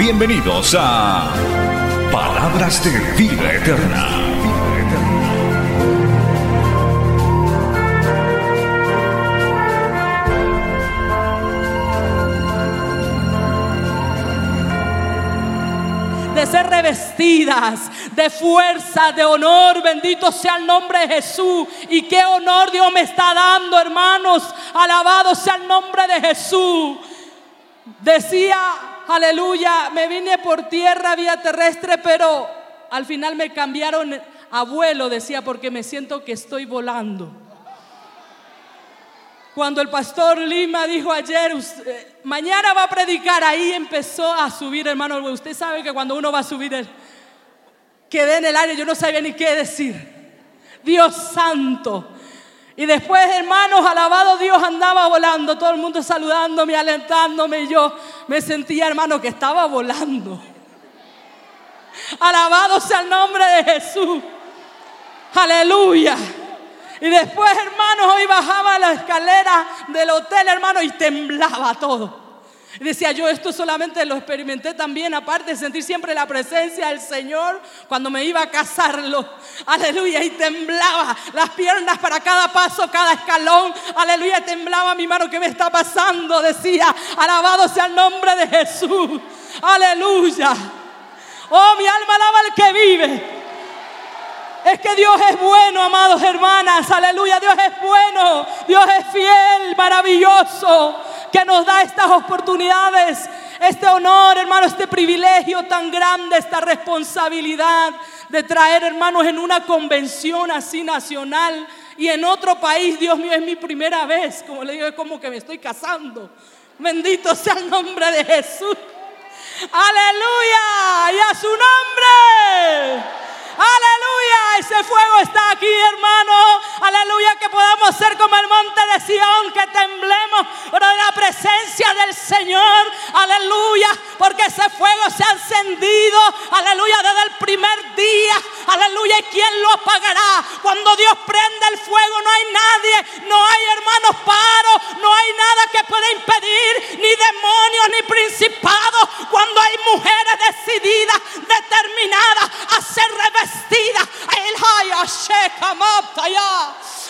Bienvenidos a Palabras de Vida Eterna. de ser revestidas de fuerza, de honor. Bendito sea el nombre de Jesús. Y qué honor Dios me está dando, hermanos. Alabado sea el nombre de Jesús. Decía, aleluya, me vine por tierra, vía terrestre, pero al final me cambiaron a vuelo, decía, porque me siento que estoy volando. Cuando el pastor Lima dijo ayer, mañana va a predicar, ahí empezó a subir, hermano. Usted sabe que cuando uno va a subir, el, quedé en el aire, yo no sabía ni qué decir. Dios santo. Y después, hermanos, alabado Dios, andaba volando, todo el mundo saludándome, alentándome, y yo me sentía, hermano, que estaba volando. Alabado sea el nombre de Jesús. Aleluya. Y después, hermanos, hoy bajaba la escalera del hotel, hermano, y temblaba todo. Decía yo, esto solamente lo experimenté también, aparte de sentir siempre la presencia del Señor cuando me iba a casarlo. Aleluya, y temblaba las piernas para cada paso, cada escalón. Aleluya, temblaba mi mano, ¿qué me está pasando? Decía, alabado sea el nombre de Jesús. Aleluya. Oh, mi alma alaba al que vive. Es que Dios es bueno, amados hermanas. Aleluya, Dios es bueno. Dios es fiel, maravilloso, que nos da estas oportunidades, este honor, hermano, este privilegio tan grande, esta responsabilidad de traer, hermanos, en una convención así nacional y en otro país. Dios mío, es mi primera vez. Como le digo, es como que me estoy casando. Bendito sea el nombre de Jesús. Aleluya. Y a su nombre. Aleluya, ese fuego está aquí, hermano. Aleluya, que podamos ser como el monte de Sión, que temblemos por la presencia del Señor. Aleluya, porque ese fuego se ha encendido. Aleluya, desde el primer día. Aleluya, ¿y quién lo apagará? Cuando Dios prende el fuego, no hay nadie, no hay hermanos paros, no hay nada que pueda impedir, ni demonios, ni principados. Cuando hay mujeres decididas, determinadas a ser revestidas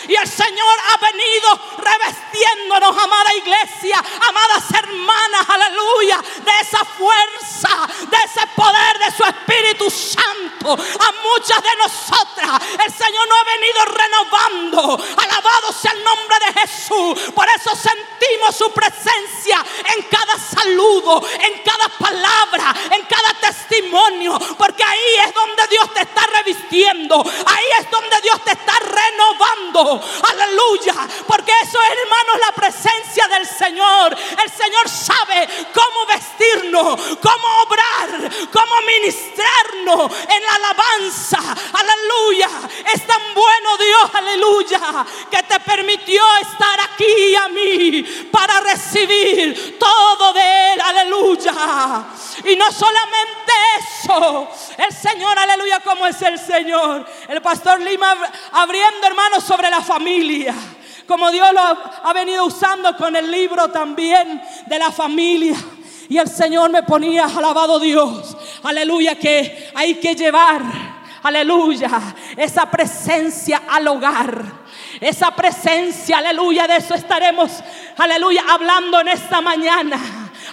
y el Señor ha venido revestiéndonos, amada iglesia, amadas hermanas, aleluya, de esa fuerza, de ese poder de su Espíritu Santo. A muchas de nosotras el Señor nos ha venido renovando. Alabado sea el nombre de Jesús. Por eso sentimos su presencia en cada saludo, en cada palabra, en cada testimonio. Porque ahí es donde Dios te está revistiendo. Ahí es donde Dios te está renovando. Aleluya. Porque eso es, hermanos, la presencia del Señor. El Señor sabe cómo vestirnos, cómo obrar, cómo ministrarnos en la alabanza. Aleluya. Es tan bueno Dios, aleluya, que te permitió estar aquí a mí para recibir todo de Él. Aleluya. Y no solamente eso, el Señor, aleluya, como es el Señor. El pastor Lima abriendo, hermanos, sobre la familia como Dios lo ha venido usando con el libro también de la familia. Y el Señor me ponía, alabado Dios, aleluya, que hay que llevar, aleluya, esa presencia al hogar. Esa presencia, aleluya, de eso estaremos, aleluya, hablando en esta mañana.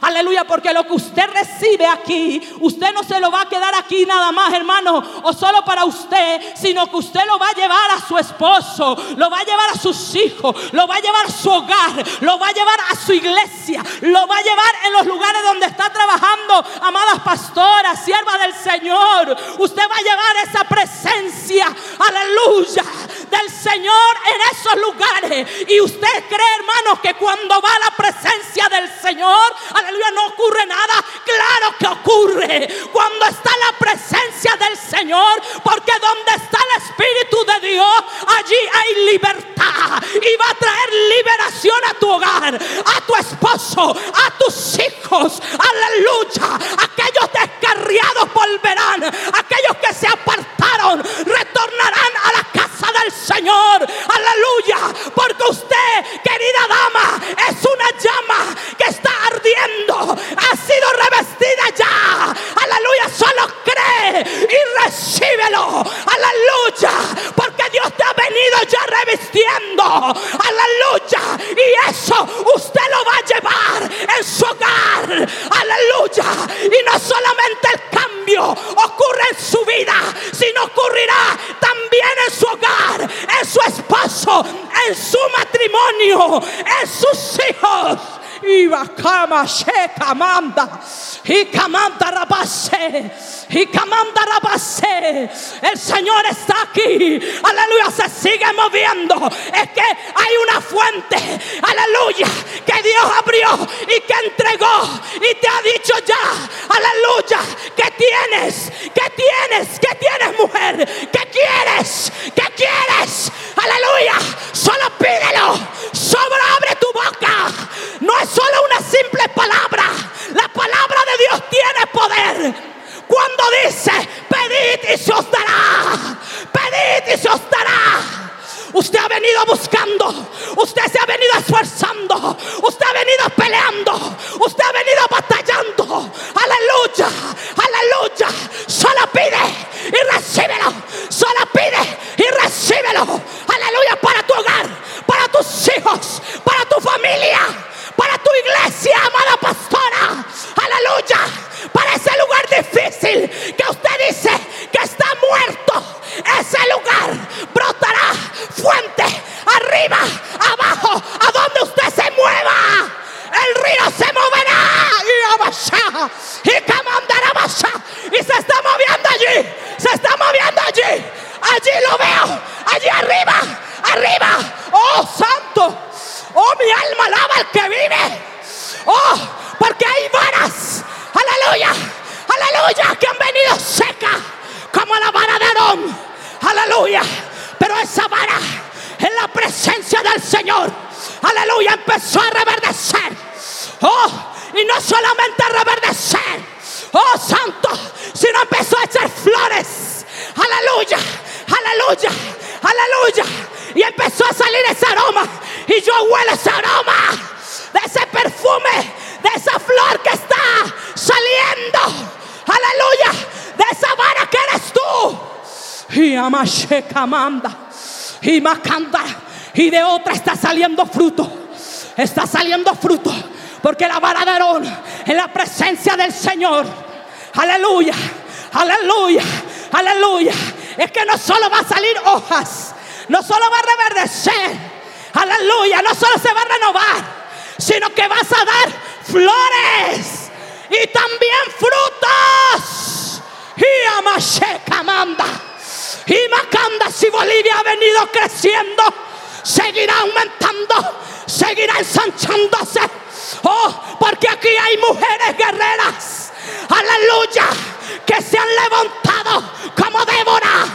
Aleluya, porque lo que usted recibe aquí, usted no se lo va a quedar aquí nada más, hermano, o solo para usted, sino que usted lo va a llevar a su esposo, lo va a llevar a sus hijos, lo va a llevar a su hogar, lo va a llevar a su iglesia, lo va a llevar en los lugares donde está trabajando, amadas pastoras, siervas del Señor. Usted va a llevar esa presencia, aleluya, del Señor en esos lugares. Y usted cree, hermanos, que cuando va a la presencia del Señor, aleluya, no ocurre nada. Claro que cree cuando está la presencia del Señor, porque donde está el Espíritu de Dios, allí hay libertad y va a traer liberación a tu hogar, a tu esposo, a tus hijos. Aleluya. Aquellos descarriados volverán, aquellos que se apartaron retornarán a la casa del Señor. Aleluya. Porque usted, querida dama, es una llama que está ardiendo. Ha sido revestida ya. Aleluya. Solo cree y recíbelo. Aleluya. Porque Dios te ha venido ya revistiendo. Aleluya. Y eso usted lo va a llevar en su hogar. Aleluya. Y no solamente el cambio ocurre en su vida, sino ocurrirá también en su hogar, en su esposo, en su matrimonio, en sus hijos. Y Bakama Sheka manda. Y Kamanda Rabase. Y Kamanda Rabase. El Señor está aquí. Aleluya. Se sigue moviendo. Es que hay una fuente. Aleluya. Que Dios abrió y que entregó. Y te ha dicho ya. Aleluya. Que tienes. Que tienes. Que tienes mujer. Que quieres. Que quieres. Aleluya. Y de otra está saliendo fruto. Está saliendo fruto. Porque la vara de Aarón en la presencia del Señor. Aleluya. Aleluya. Aleluya. Es que no solo va a salir hojas. No solo va a reverdecer. Aleluya. No solo se va a renovar. Sino que vas a dar flores. Bolivia ha venido creciendo, seguirá aumentando, seguirá ensanchándose. Oh, porque aquí hay mujeres guerreras, aleluya, que se han levantado como Débora,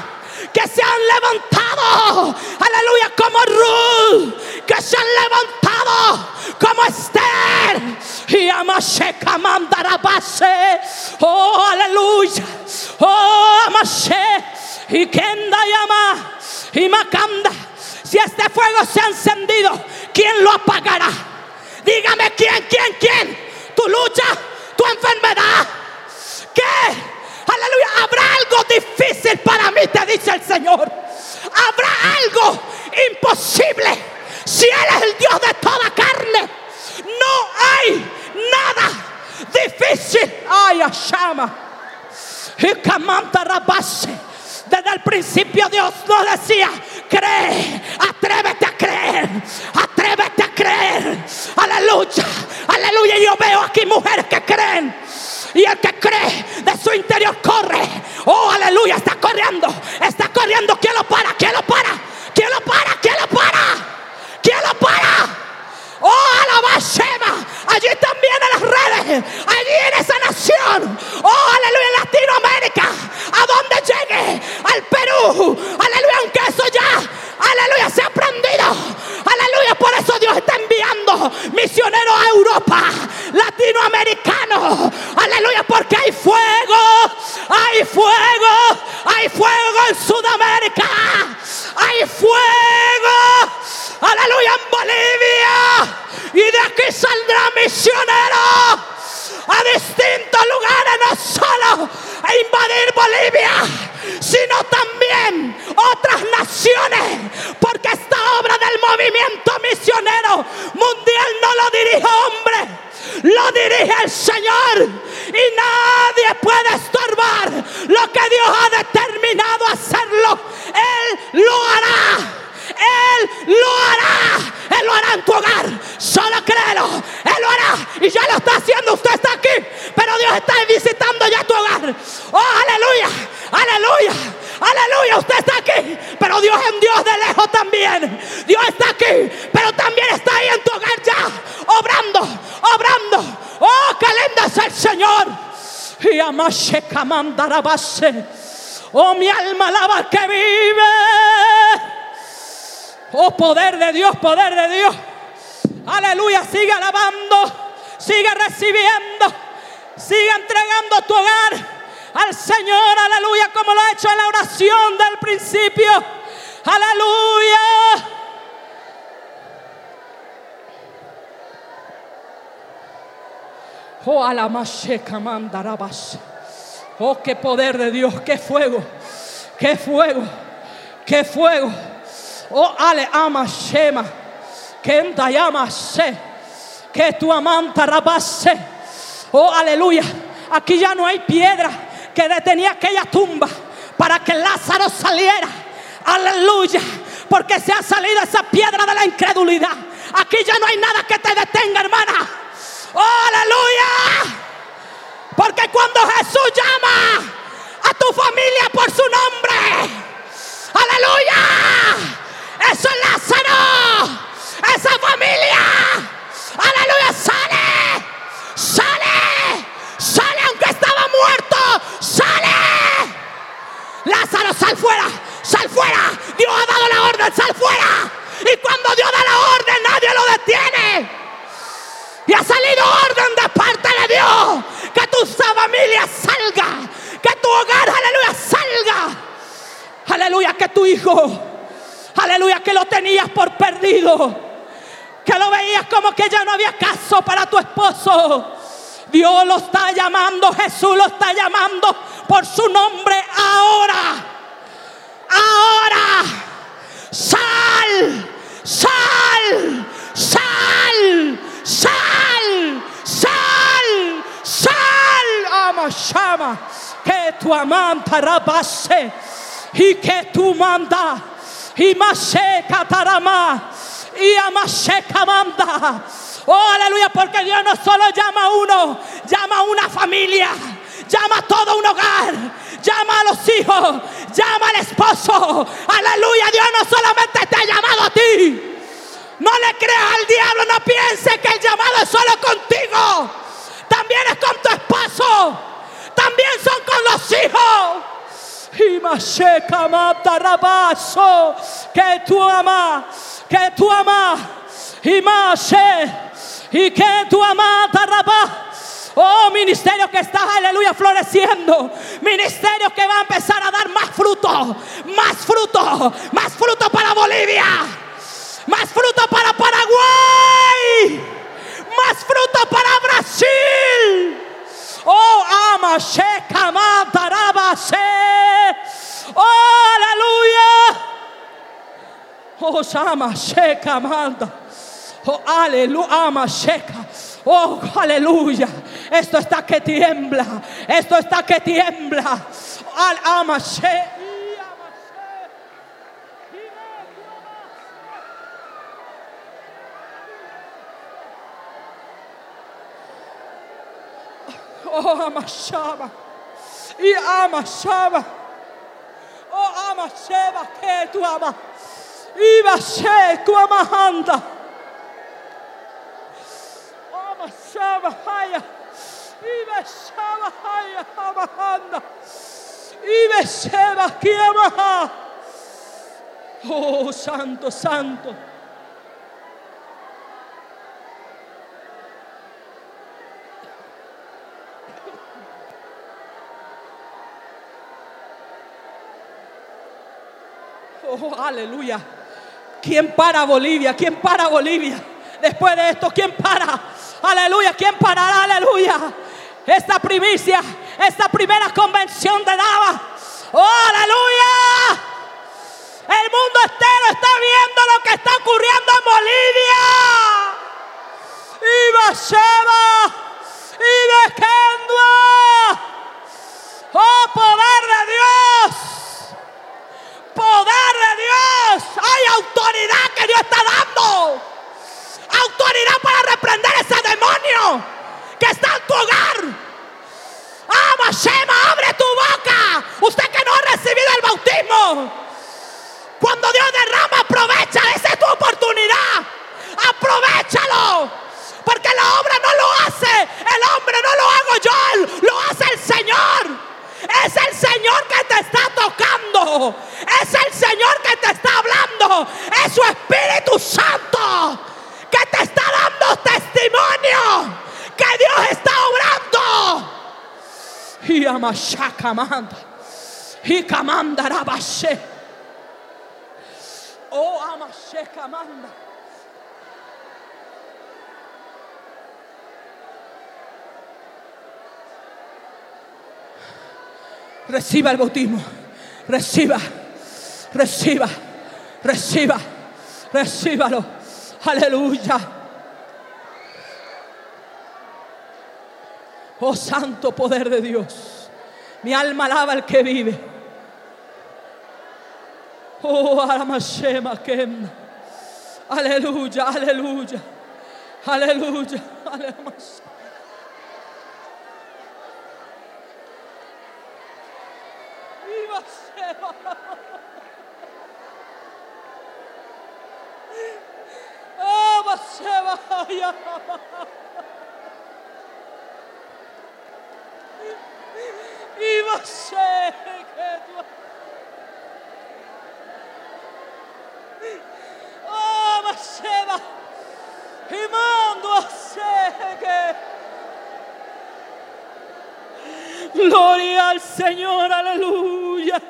que se han levantado, aleluya, como Ruth, que se han levantado como Esther. Y Amasheka mandará base. Oh, aleluya. Oh, Amashe. Y Kenda llama. Y Macanda. Si este fuego se ha encendido, ¿quién lo apagará? Dígame quién, quién, quién. Tu lucha, tu enfermedad. ¿Qué? Aleluya. Habrá algo difícil para mí, te dice el Señor. Habrá algo imposible. Si Él es el Dios de toda carne, no hay nada difícil. Ay, Ashama. Y Kamanta Rabase. Desde el principio Dios nos decía, cree, atrévete a creer, atrévete a creer. Aleluya, aleluya. Yo veo aquí mujeres que creen. Y el que cree de su interior corre. Oh, aleluya, está corriendo. Está corriendo. ¿Quién lo para? ¿Quién lo para? ¿Quién lo para? ¿Quién lo para? ¿Quién lo para? Oh, alaba Shema, allí también en las redes, allí en esa nación, oh aleluya, en Latinoamérica, a donde llegue, al Perú, aleluya, aunque eso ya, aleluya, se ha aprendido, aleluya, por eso Dios está enviando misioneros a Europa, latinoamericanos, aleluya, porque hay fuego, hay fuego, hay fuego en Sudamérica, hay fuego, aleluya, en Bolivia. Y de aquí saldrá misioneros a distintos lugares, no solo a invadir Bolivia, sino también otras naciones, porque esta obra del movimiento misionero mundial no lo dirige hombre, lo dirige el Señor y nadie puede estorbar lo que Dios ha determinado hacerlo. Él lo hará. Él lo hará. Él lo hará en tu hogar. Solo créelo. Él lo hará. Y ya lo está haciendo. Usted está aquí. Pero Dios está visitando ya tu hogar. Oh, aleluya. Aleluya. Aleluya. Usted está aquí. Pero Dios es un Dios de lejos también. Dios está aquí. Pero también está ahí en tu hogar ya. Obrando. Obrando. Oh, qué lindo es el Señor. Y amashe base. Oh, mi alma alaba al que vive. Oh, poder de Dios, poder de Dios. Aleluya, sigue alabando, sigue recibiendo, sigue entregando tu hogar al Señor, aleluya, como lo ha hecho en la oración del principio. Aleluya. Oh, alamasheca mandarabas. Oh, qué poder de Dios, qué fuego, qué fuego, qué fuego. Oh, ale ama shema. Que llama. Que tu amanta rabase. Oh, aleluya. Aquí ya no hay piedra que detenía aquella tumba para que Lázaro saliera. Aleluya. Porque se ha salido esa piedra de la incredulidad. Aquí ya no hay nada que te detenga, hermana. Oh, aleluya. Porque cuando Jesús llama a tu familia por su nombre, aleluya eso es Lázaro, esa familia, aleluya, sale, sale, sale aunque estaba muerto, sale. Lázaro, sal fuera, sal fuera. Dios ha dado la orden, sal fuera. Y cuando Dios da la orden, nadie lo detiene. Y ha salido orden de parte de Dios. Que tu familia salga. Que tu hogar, aleluya, salga. Aleluya, que tu hijo Aleluya, que lo tenías por perdido. Que lo veías como que ya no había caso para tu esposo. Dios lo está llamando, Jesús lo está llamando por su nombre ahora. Ahora. Sal, sal, sal, sal, sal, sal. Ama, llama. Que tu amanta rabase y que tu manda y Mashe Katarama y Amashe Kamanda. Oh, aleluya, porque Dios no solo llama a uno, llama a una familia, llama a todo un hogar, llama a los hijos, llama al esposo. Aleluya, Dios no solamente te ha llamado a ti. No le creas al diablo, no piense que el llamado es solo contigo. También es con tu esposo. También son con los hijos. Que tú amas, que tú amas, y que tú amas, Oh, ministerio que está, aleluya, floreciendo. Ministerio que va a empezar a dar más fruto. Más fruto. Más fruto para Bolivia. Más fruto para Paraguay. Más fruto para Brasil. Oh, ama, sheka, Oh, aleluya. Oh, ama, sheka, manda. Oh, aleluya, ama. Oh, aleluya. Esto está que tiembla. Esto está que tiembla. Al ama, sheka. Oh, amashaba. Y amashaba. Oh, amasheba que tu ama. Y bashe tu amahanda. Oh, Shabahaya. Ibe Shabahaya Abahanda. Ibe Sheba Kiamaha. Oh, santo, santo. Oh, aleluya. ¿Quién para Bolivia? ¿Quién para Bolivia? Después de esto, ¿quién para? Aleluya. ¿Quién parará? Aleluya. Esta primicia, esta primera convención de Dava. Oh, aleluya. El mundo entero está viendo lo que está ocurriendo en Bolivia. Y Basheba. Y Bekendua. Oh, poder de Dios. Poder de Dios. Hay autoridad que Dios está dando. Autoridad para reprender ese demonio que está en tu hogar. Ama, Shema, abre tu boca. Usted que no ha recibido el bautismo. Cuando Dios derrama, aprovecha. Esa es tu oportunidad. Aprovechalo. Porque la obra no lo hace el hombre, no lo hago yo, lo hace el Señor. Es el Señor que te está tocando. Es el Señor que te está hablando. Es su Espíritu Santo que te está dando testimonio que Dios está obrando. Y amashaka Y kamanda rabashe. Oh amashe kamanda. Reciba el bautismo. Reciba. Reciba. Reciba. Recíbalo. Aleluya. Oh santo poder de Dios. Mi alma alaba al que vive. Oh, Aramashema Kem. Aleluya, aleluya. Aleluya, aleluya. Viva Shema. Oh, Basheba, ya. Viva Shema. Oh, Basheba. Imando a Sheke. Gloria al Señor, aleluya.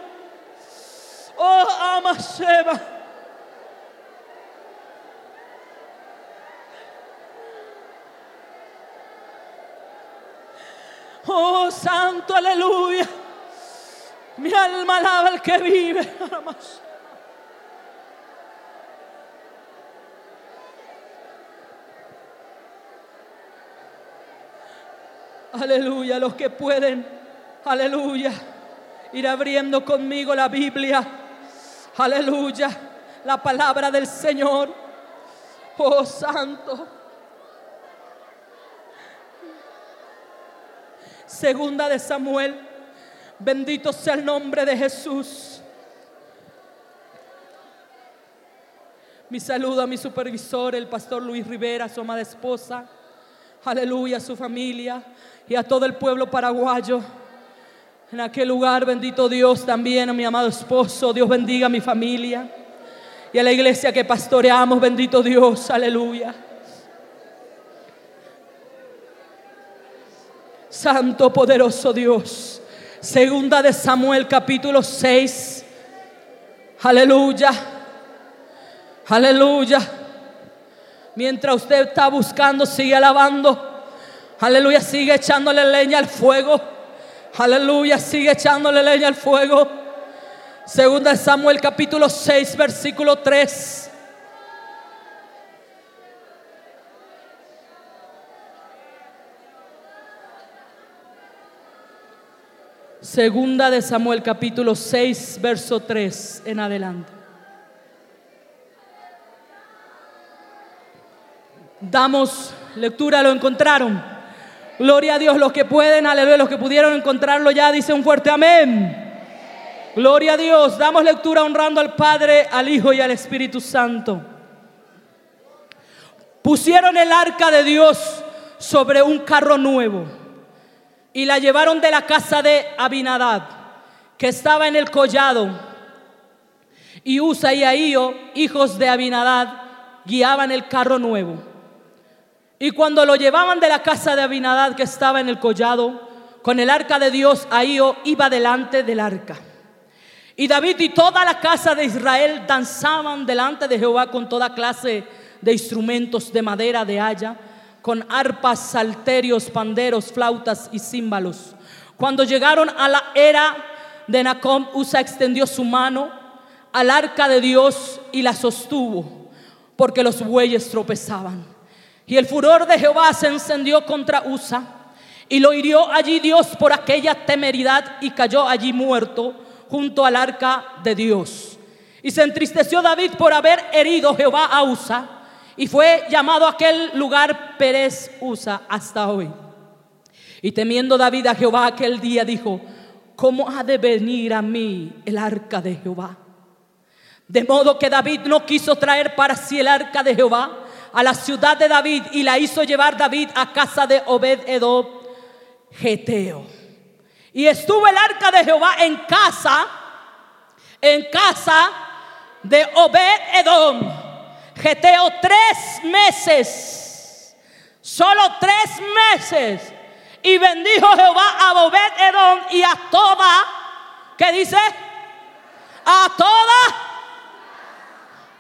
Oh, ama Sheba. Oh, santo, aleluya. Mi alma alaba al que vive. Ama Sheba. Aleluya, los que pueden, aleluya, ir abriendo conmigo la Biblia. Aleluya, la palabra del Señor. Oh Santo. Segunda de Samuel. Bendito sea el nombre de Jesús. Mi saludo a mi supervisor, el pastor Luis Rivera, su amada esposa. Aleluya, a su familia y a todo el pueblo paraguayo. En aquel lugar, bendito Dios, también a mi amado esposo. Dios bendiga a mi familia. Y a la iglesia que pastoreamos, bendito Dios, aleluya. Santo, poderoso Dios. Segunda de Samuel, capítulo 6. Aleluya. Aleluya. Mientras usted está buscando, sigue alabando. Aleluya, sigue echándole leña al fuego. Aleluya, sigue echándole leña al fuego. Segunda de Samuel capítulo 6, versículo 3. Segunda de Samuel capítulo 6, verso 3 en adelante. Damos lectura, lo encontraron. Gloria a Dios, los que pueden, aleluya, los que pudieron encontrarlo ya, dice un fuerte amén. Gloria a Dios, damos lectura honrando al Padre, al Hijo y al Espíritu Santo. Pusieron el arca de Dios sobre un carro nuevo y la llevaron de la casa de Abinadad, que estaba en el collado. Y Usa y Ahío, hijos de Abinadad, guiaban el carro nuevo. Y cuando lo llevaban de la casa de Abinadad, que estaba en el collado, con el arca de Dios, Ahío iba delante del arca. Y David y toda la casa de Israel danzaban delante de Jehová con toda clase de instrumentos de madera de haya, con arpas, salterios, panderos, flautas y címbalos. Cuando llegaron a la era de Nacom, Usa extendió su mano al arca de Dios y la sostuvo, porque los bueyes tropezaban. Y el furor de Jehová se encendió contra Usa, y lo hirió allí Dios por aquella temeridad y cayó allí muerto junto al arca de Dios. Y se entristeció David por haber herido Jehová a Usa y fue llamado aquel lugar Pérez Usa hasta hoy. Y temiendo David a Jehová aquel día dijo, ¿cómo ha de venir a mí el arca de Jehová? De modo que David no quiso traer para sí el arca de Jehová a la ciudad de David y la hizo llevar David a casa de Obed Edom Geteo. Y estuvo el arca de Jehová en casa, en casa de Obed Edom. Geteo tres meses, solo tres meses. Y bendijo Jehová a Obed Edom y a toda, ¿qué dice? A toda.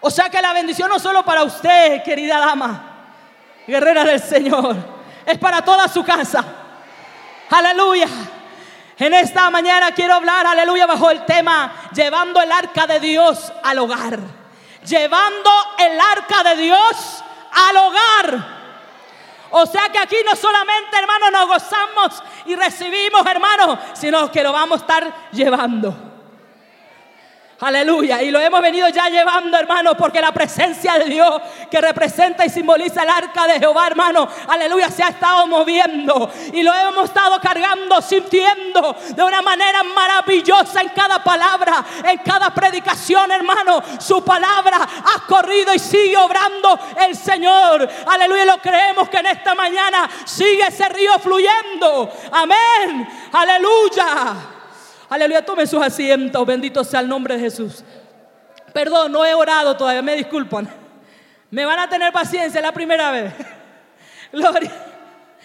O sea que la bendición no solo para usted, querida dama, guerrera del Señor, es para toda su casa. Aleluya. En esta mañana quiero hablar, aleluya, bajo el tema, llevando el arca de Dios al hogar. Llevando el arca de Dios al hogar. O sea que aquí no solamente, hermano, nos gozamos y recibimos, hermano, sino que lo vamos a estar llevando. Aleluya. Y lo hemos venido ya llevando, hermano, porque la presencia de Dios que representa y simboliza el arca de Jehová, hermano, aleluya, se ha estado moviendo. Y lo hemos estado cargando, sintiendo de una manera maravillosa en cada palabra, en cada predicación, hermano. Su palabra ha corrido y sigue obrando el Señor. Aleluya, lo creemos que en esta mañana sigue ese río fluyendo. Amén. Aleluya. Aleluya, tomen sus asientos. Bendito sea el nombre de Jesús. Perdón, no he orado todavía, me disculpan. Me van a tener paciencia la primera vez. Gloria.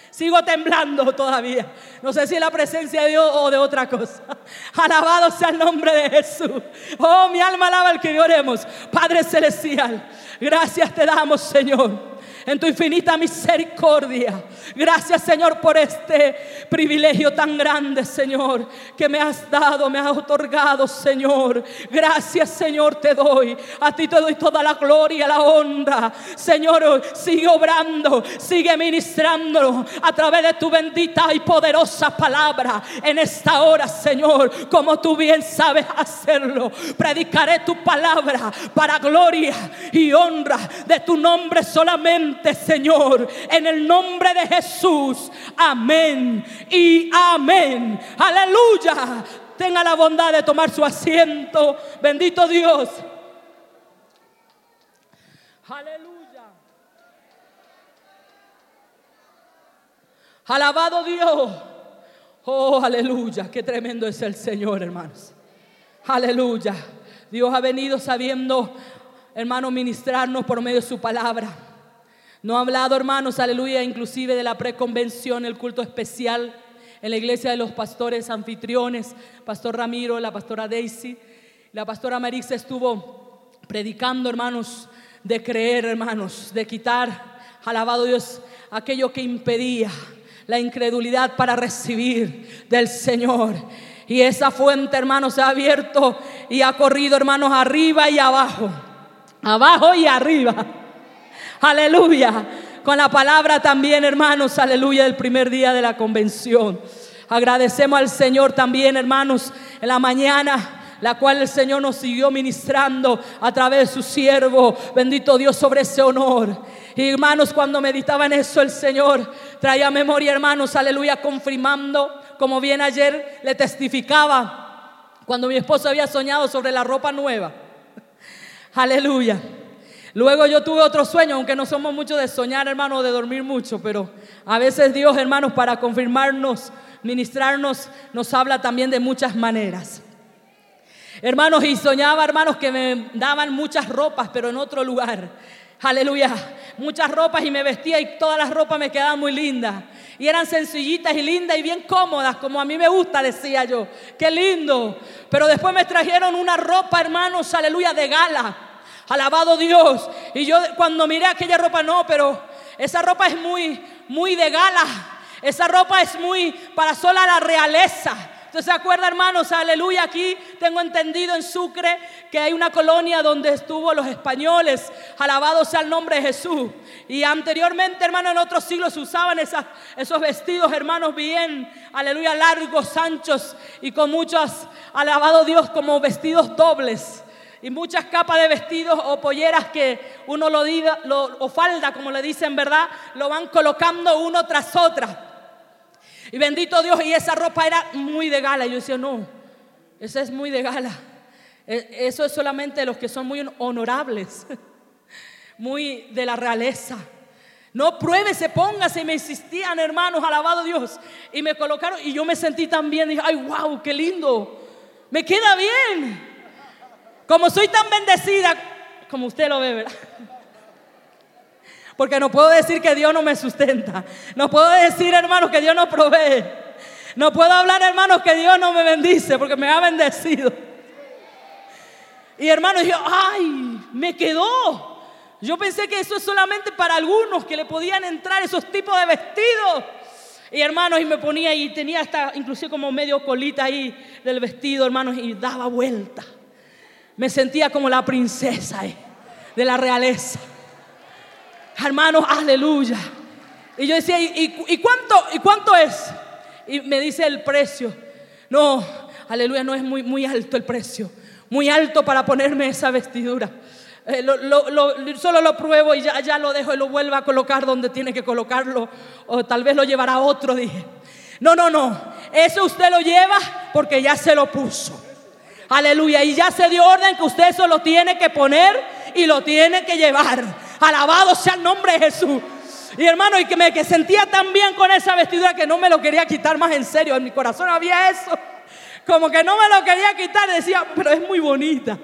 Sigo temblando todavía. No sé si es la presencia de Dios o de otra cosa. Alabado sea el nombre de Jesús. Oh, mi alma alaba al que oremos. Padre Celestial, gracias te damos, Señor en tu infinita misericordia. Gracias Señor por este privilegio tan grande, Señor, que me has dado, me has otorgado, Señor. Gracias Señor te doy. A ti te doy toda la gloria, la honra. Señor, sigue obrando, sigue ministrando a través de tu bendita y poderosa palabra en esta hora, Señor, como tú bien sabes hacerlo. Predicaré tu palabra para gloria y honra de tu nombre solamente Señor, en el nombre de Jesús. Amén y amén. Aleluya. Tenga la bondad de tomar su asiento. Bendito Dios. Aleluya. Alabado Dios. Oh, aleluya. Qué tremendo es el Señor, hermanos. Aleluya. Dios ha venido sabiendo, hermano, ministrarnos por medio de su palabra. No ha hablado, hermanos, aleluya, inclusive de la preconvención, el culto especial en la iglesia de los pastores anfitriones, Pastor Ramiro, la pastora Daisy, la pastora Marisa estuvo predicando, hermanos, de creer, hermanos, de quitar, alabado Dios, aquello que impedía la incredulidad para recibir del Señor. Y esa fuente, hermanos, se ha abierto y ha corrido, hermanos, arriba y abajo. Abajo y arriba. Aleluya. Con la palabra también, hermanos, aleluya, del primer día de la convención. Agradecemos al Señor también, hermanos, en la mañana la cual el Señor nos siguió ministrando a través de su siervo. Bendito Dios sobre ese honor. Y hermanos, cuando meditaba en eso, el Señor traía memoria, hermanos, aleluya, confirmando, como bien ayer le testificaba, cuando mi esposo había soñado sobre la ropa nueva. Aleluya. Luego yo tuve otro sueño, aunque no somos muchos de soñar, hermano, de dormir mucho, pero a veces Dios, hermanos, para confirmarnos, ministrarnos, nos habla también de muchas maneras. Hermanos, y soñaba, hermanos, que me daban muchas ropas, pero en otro lugar. Aleluya. Muchas ropas y me vestía y todas las ropas me quedaban muy lindas. Y eran sencillitas y lindas y bien cómodas, como a mí me gusta, decía yo. Qué lindo. Pero después me trajeron una ropa, hermanos, aleluya, de gala. Alabado Dios. Y yo cuando miré aquella ropa, no, pero esa ropa es muy, muy de gala. Esa ropa es muy para sola la realeza. ¿Usted se acuerda, hermanos? Aleluya. Aquí tengo entendido en Sucre que hay una colonia donde estuvo los españoles. Alabado sea el nombre de Jesús. Y anteriormente, hermanos, en otros siglos usaban esos vestidos, hermanos, bien, aleluya, largos, anchos y con muchos, alabado Dios, como vestidos dobles y muchas capas de vestidos o polleras que uno lo diga, o falda, como le dicen, ¿verdad? Lo van colocando uno tras otra. Y bendito Dios, y esa ropa era muy de gala. Y yo decía, no, esa es muy de gala. E, eso es solamente los que son muy honorables, muy de la realeza. No pruébese, póngase. Y me insistían, hermanos, alabado Dios. Y me colocaron, y yo me sentí tan bien. Dije, ay, wow, qué lindo. Me queda bien. Como soy tan bendecida, como usted lo ve, ¿verdad? Porque no puedo decir que Dios no me sustenta. No puedo decir, hermanos, que Dios no provee. No puedo hablar, hermanos, que Dios no me bendice porque me ha bendecido. Y hermanos, yo, ay, me quedó. Yo pensé que eso es solamente para algunos que le podían entrar esos tipos de vestidos. Y hermanos, y me ponía y tenía hasta inclusive como medio colita ahí del vestido, hermanos, y daba vuelta. Me sentía como la princesa eh, de la realeza. Hermanos, aleluya. Y yo decía, ¿y, cuánto, ¿y cuánto es? Y me dice el precio. No, aleluya, no es muy, muy alto el precio. Muy alto para ponerme esa vestidura. Eh, solo lo pruebo y ya, ya lo dejo y lo vuelvo a colocar donde tiene que colocarlo. O tal vez lo llevará otro, dije. No, no, no. Eso usted lo lleva porque ya se lo puso. Aleluya. Y ya se dio orden que usted eso lo tiene que poner y lo tiene que llevar. Alabado sea el nombre de Jesús. Y hermano, y que me que sentía tan bien con esa vestidura que no me lo quería quitar más en serio. En mi corazón había eso. Como que no me lo quería quitar. Decía, pero es muy bonita.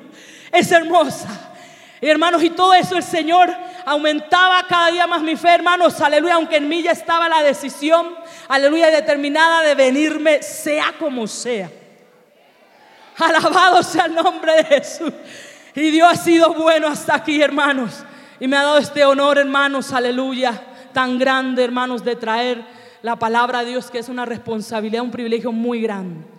Es hermosa. Y hermanos, y todo eso el Señor aumentaba cada día más mi fe, hermanos. Aleluya, aunque en mí ya estaba la decisión, aleluya, determinada de venirme, sea como sea. Alabado sea el nombre de Jesús. Y Dios ha sido bueno hasta aquí, hermanos. Y me ha dado este honor, hermanos, aleluya, tan grande, hermanos, de traer la palabra a Dios, que es una responsabilidad, un privilegio muy grande.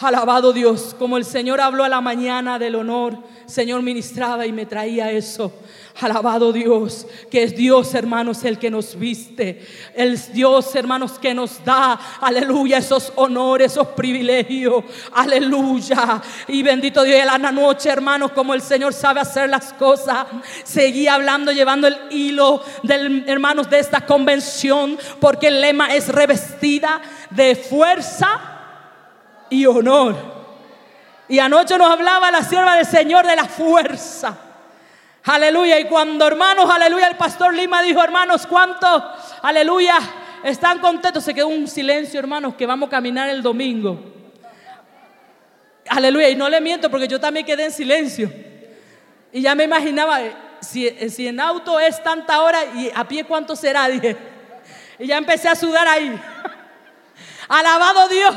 Alabado Dios, como el Señor habló a la mañana del honor, Señor ministraba y me traía eso. Alabado Dios, que es Dios, hermanos, el que nos viste. El Dios, hermanos, que nos da, aleluya, esos honores, esos privilegios. Aleluya. Y bendito Dios, la noche, hermanos, como el Señor sabe hacer las cosas. Seguía hablando, llevando el hilo del, hermanos, de esta convención, porque el lema es revestida de fuerza y honor. Y anoche nos hablaba la sierva del Señor de la fuerza. Aleluya. Y cuando hermanos, aleluya, el pastor Lima dijo, hermanos, ¿cuánto? Aleluya. Están contentos. Se quedó un silencio, hermanos, que vamos a caminar el domingo. Aleluya. Y no le miento porque yo también quedé en silencio. Y ya me imaginaba, si, si en auto es tanta hora y a pie cuánto será, dije. Y ya empecé a sudar ahí. Alabado Dios.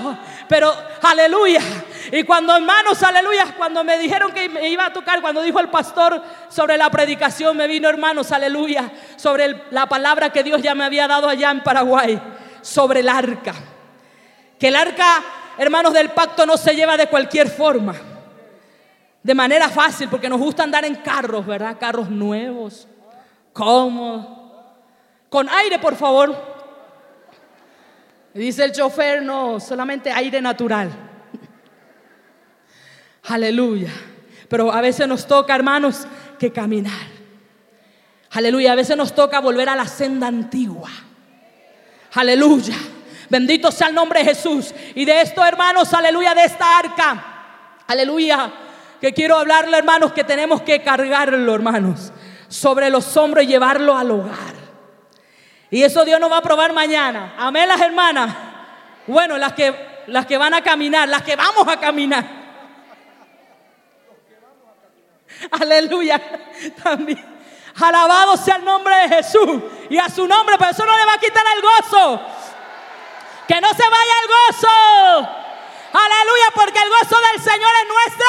Pero aleluya. Y cuando hermanos, aleluya, cuando me dijeron que me iba a tocar, cuando dijo el pastor sobre la predicación, me vino hermanos, aleluya, sobre la palabra que Dios ya me había dado allá en Paraguay, sobre el arca. Que el arca, hermanos del pacto, no se lleva de cualquier forma. De manera fácil, porque nos gusta andar en carros, ¿verdad? Carros nuevos, cómodos. Con aire, por favor. Dice el chofer, no, solamente aire natural. Aleluya. Pero a veces nos toca, hermanos, que caminar. Aleluya. A veces nos toca volver a la senda antigua. Aleluya. Bendito sea el nombre de Jesús. Y de esto, hermanos, aleluya, de esta arca. Aleluya. Que quiero hablarle, hermanos, que tenemos que cargarlo, hermanos. sobre los hombros y llevarlo al hogar. Y eso Dios nos va a probar mañana. Amén, las hermanas. Bueno, las que, las que van a caminar, las que vamos a caminar. Aleluya. También. Alabado sea el nombre de Jesús y a su nombre, pero eso no le va a quitar el gozo. Que no se vaya el gozo. Aleluya, porque el gozo del Señor es nuestra.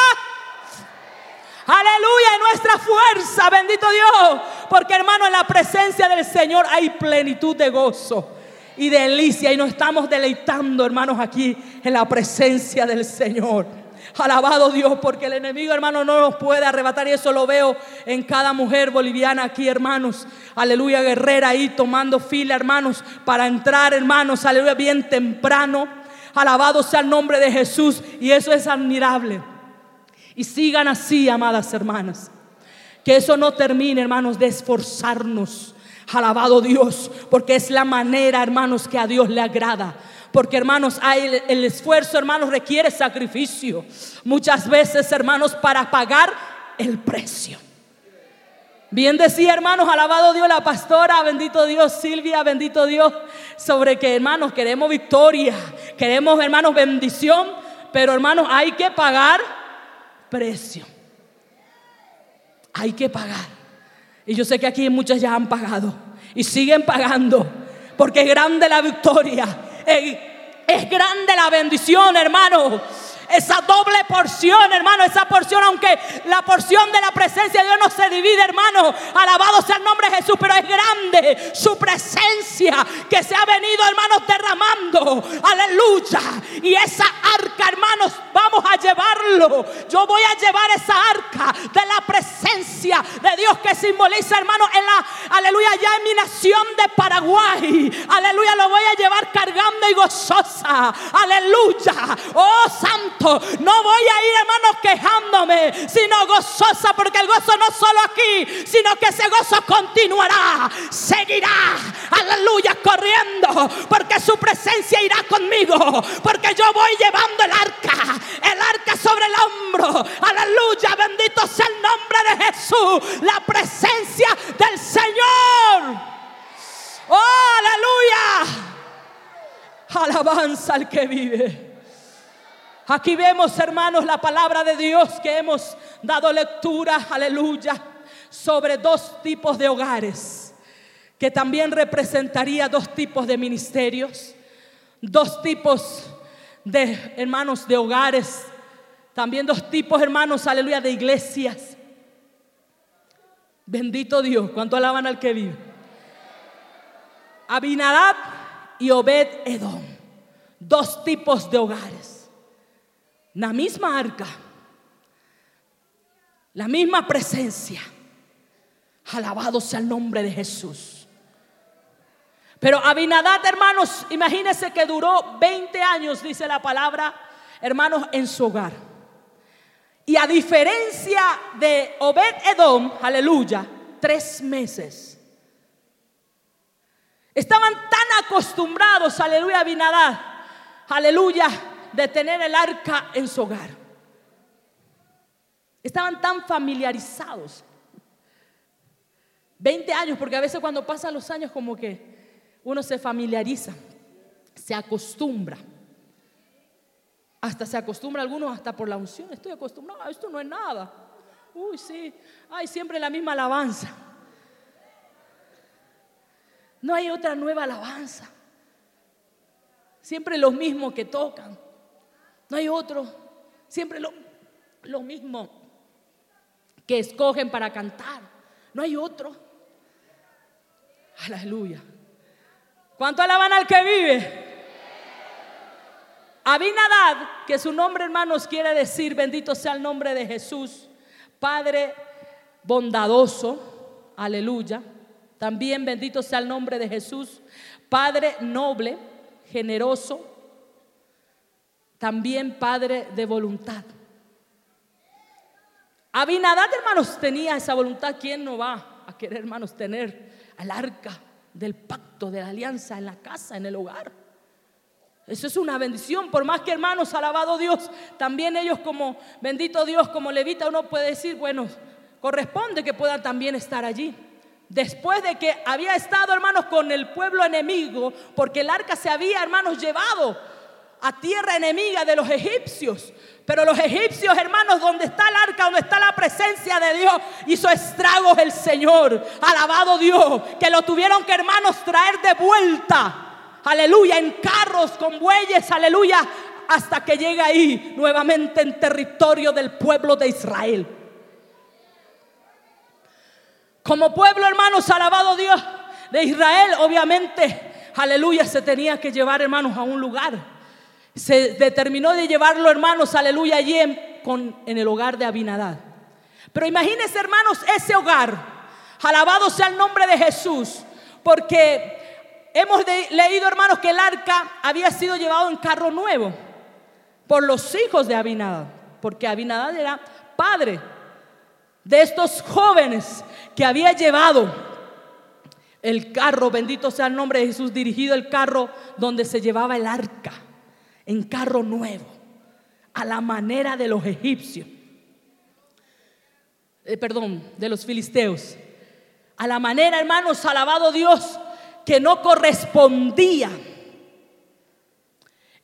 Aleluya, es nuestra fuerza, bendito Dios. Porque hermano, en la presencia del Señor hay plenitud de gozo y delicia. Y nos estamos deleitando, hermanos, aquí en la presencia del Señor. Alabado Dios, porque el enemigo, hermano, no nos puede arrebatar. Y eso lo veo en cada mujer boliviana aquí, hermanos. Aleluya, guerrera ahí tomando fila, hermanos, para entrar, hermanos. Aleluya, bien temprano. Alabado sea el nombre de Jesús. Y eso es admirable. Y sigan así, amadas hermanas. Que eso no termine, hermanos, de esforzarnos. Alabado Dios, porque es la manera, hermanos, que a Dios le agrada. Porque hermanos, hay el, esfuerzo, hermanos, requiere sacrificio. Muchas veces, hermanos, para pagar el precio. Bien decía, hermanos, alabado Dios la pastora, bendito Dios, Silvia, bendito Dios, sobre que, hermanos, queremos victoria, queremos, hermanos, bendición, pero, hermanos, hay que pagar precio. Hay que pagar. Y yo sé que aquí muchas ya han pagado y siguen pagando, porque es grande la victoria es grande la bendición, hermano esa doble porción, hermano, esa porción, aunque la porción de la presencia de Dios no se divide, hermano, alabado sea el nombre de Jesús, pero es grande su presencia que se ha venido, hermanos, derramando, aleluya, y esa arca, hermanos, vamos a llevarlo, yo voy a llevar esa arca de la presencia de Dios que simboliza, hermano, en la, aleluya, ya en mi nación de Paraguay, aleluya, lo voy a llevar cargando y gozosa, aleluya, oh santo no voy a ir, hermanos, quejándome, sino gozosa, porque el gozo no solo aquí, sino que ese gozo continuará, seguirá, aleluya, corriendo, porque su presencia irá conmigo, porque yo voy llevando el arca, el arca sobre el hombro, aleluya, bendito sea el nombre de Jesús, la presencia del Señor. Oh, aleluya. Alabanza al que vive. Aquí vemos, hermanos, la palabra de Dios que hemos dado lectura, aleluya, sobre dos tipos de hogares, que también representaría dos tipos de ministerios, dos tipos de hermanos de hogares, también dos tipos, hermanos, aleluya, de iglesias. Bendito Dios, ¿cuánto alaban al que vive? Abinadab y Obed Edom, dos tipos de hogares. La misma arca, la misma presencia. Alabado sea el nombre de Jesús. Pero Abinadad, hermanos, imagínense que duró 20 años, dice la palabra, hermanos, en su hogar. Y a diferencia de Obed Edom, aleluya, tres meses. Estaban tan acostumbrados, aleluya, Abinadad, aleluya, de tener el arca en su hogar. Estaban tan familiarizados. 20 años, porque a veces cuando pasan los años como que uno se familiariza, se acostumbra. Hasta se acostumbra algunos hasta por la unción. Estoy acostumbrado, esto no es nada. Uy, sí, hay siempre la misma alabanza. No hay otra nueva alabanza. Siempre los mismos que tocan. No hay otro. Siempre lo, lo mismo que escogen para cantar. No hay otro. Aleluya. ¿Cuánto alaban al que vive? Abinadad, que su nombre hermanos quiere decir, bendito sea el nombre de Jesús, Padre bondadoso, aleluya. También bendito sea el nombre de Jesús, Padre noble, generoso, también padre de voluntad. Abinadad, hermanos, tenía esa voluntad. ¿Quién no va a querer, hermanos, tener al arca del pacto, de la alianza en la casa, en el hogar? Eso es una bendición, por más que hermanos, alabado Dios, también ellos como, bendito Dios, como levita, uno puede decir, bueno, corresponde que puedan también estar allí. Después de que había estado, hermanos, con el pueblo enemigo, porque el arca se había, hermanos, llevado a tierra enemiga de los egipcios. Pero los egipcios, hermanos, donde está el arca, donde está la presencia de Dios, hizo estragos el Señor. Alabado Dios, que lo tuvieron que, hermanos, traer de vuelta. Aleluya, en carros con bueyes, aleluya, hasta que llega ahí nuevamente en territorio del pueblo de Israel. Como pueblo, hermanos, alabado Dios de Israel, obviamente, aleluya, se tenía que llevar, hermanos, a un lugar. Se determinó de llevarlo, hermanos, aleluya, allí en, en el hogar de Abinadad. Pero imagínense, hermanos, ese hogar, alabado sea el nombre de Jesús, porque hemos leído, hermanos, que el arca había sido llevado en carro nuevo por los hijos de Abinadad, porque Abinadad era padre de estos jóvenes que había llevado el carro, bendito sea el nombre de Jesús, dirigido el carro donde se llevaba el arca, en carro nuevo, a la manera de los egipcios, eh, perdón, de los filisteos, a la manera, hermanos, alabado Dios, que no correspondía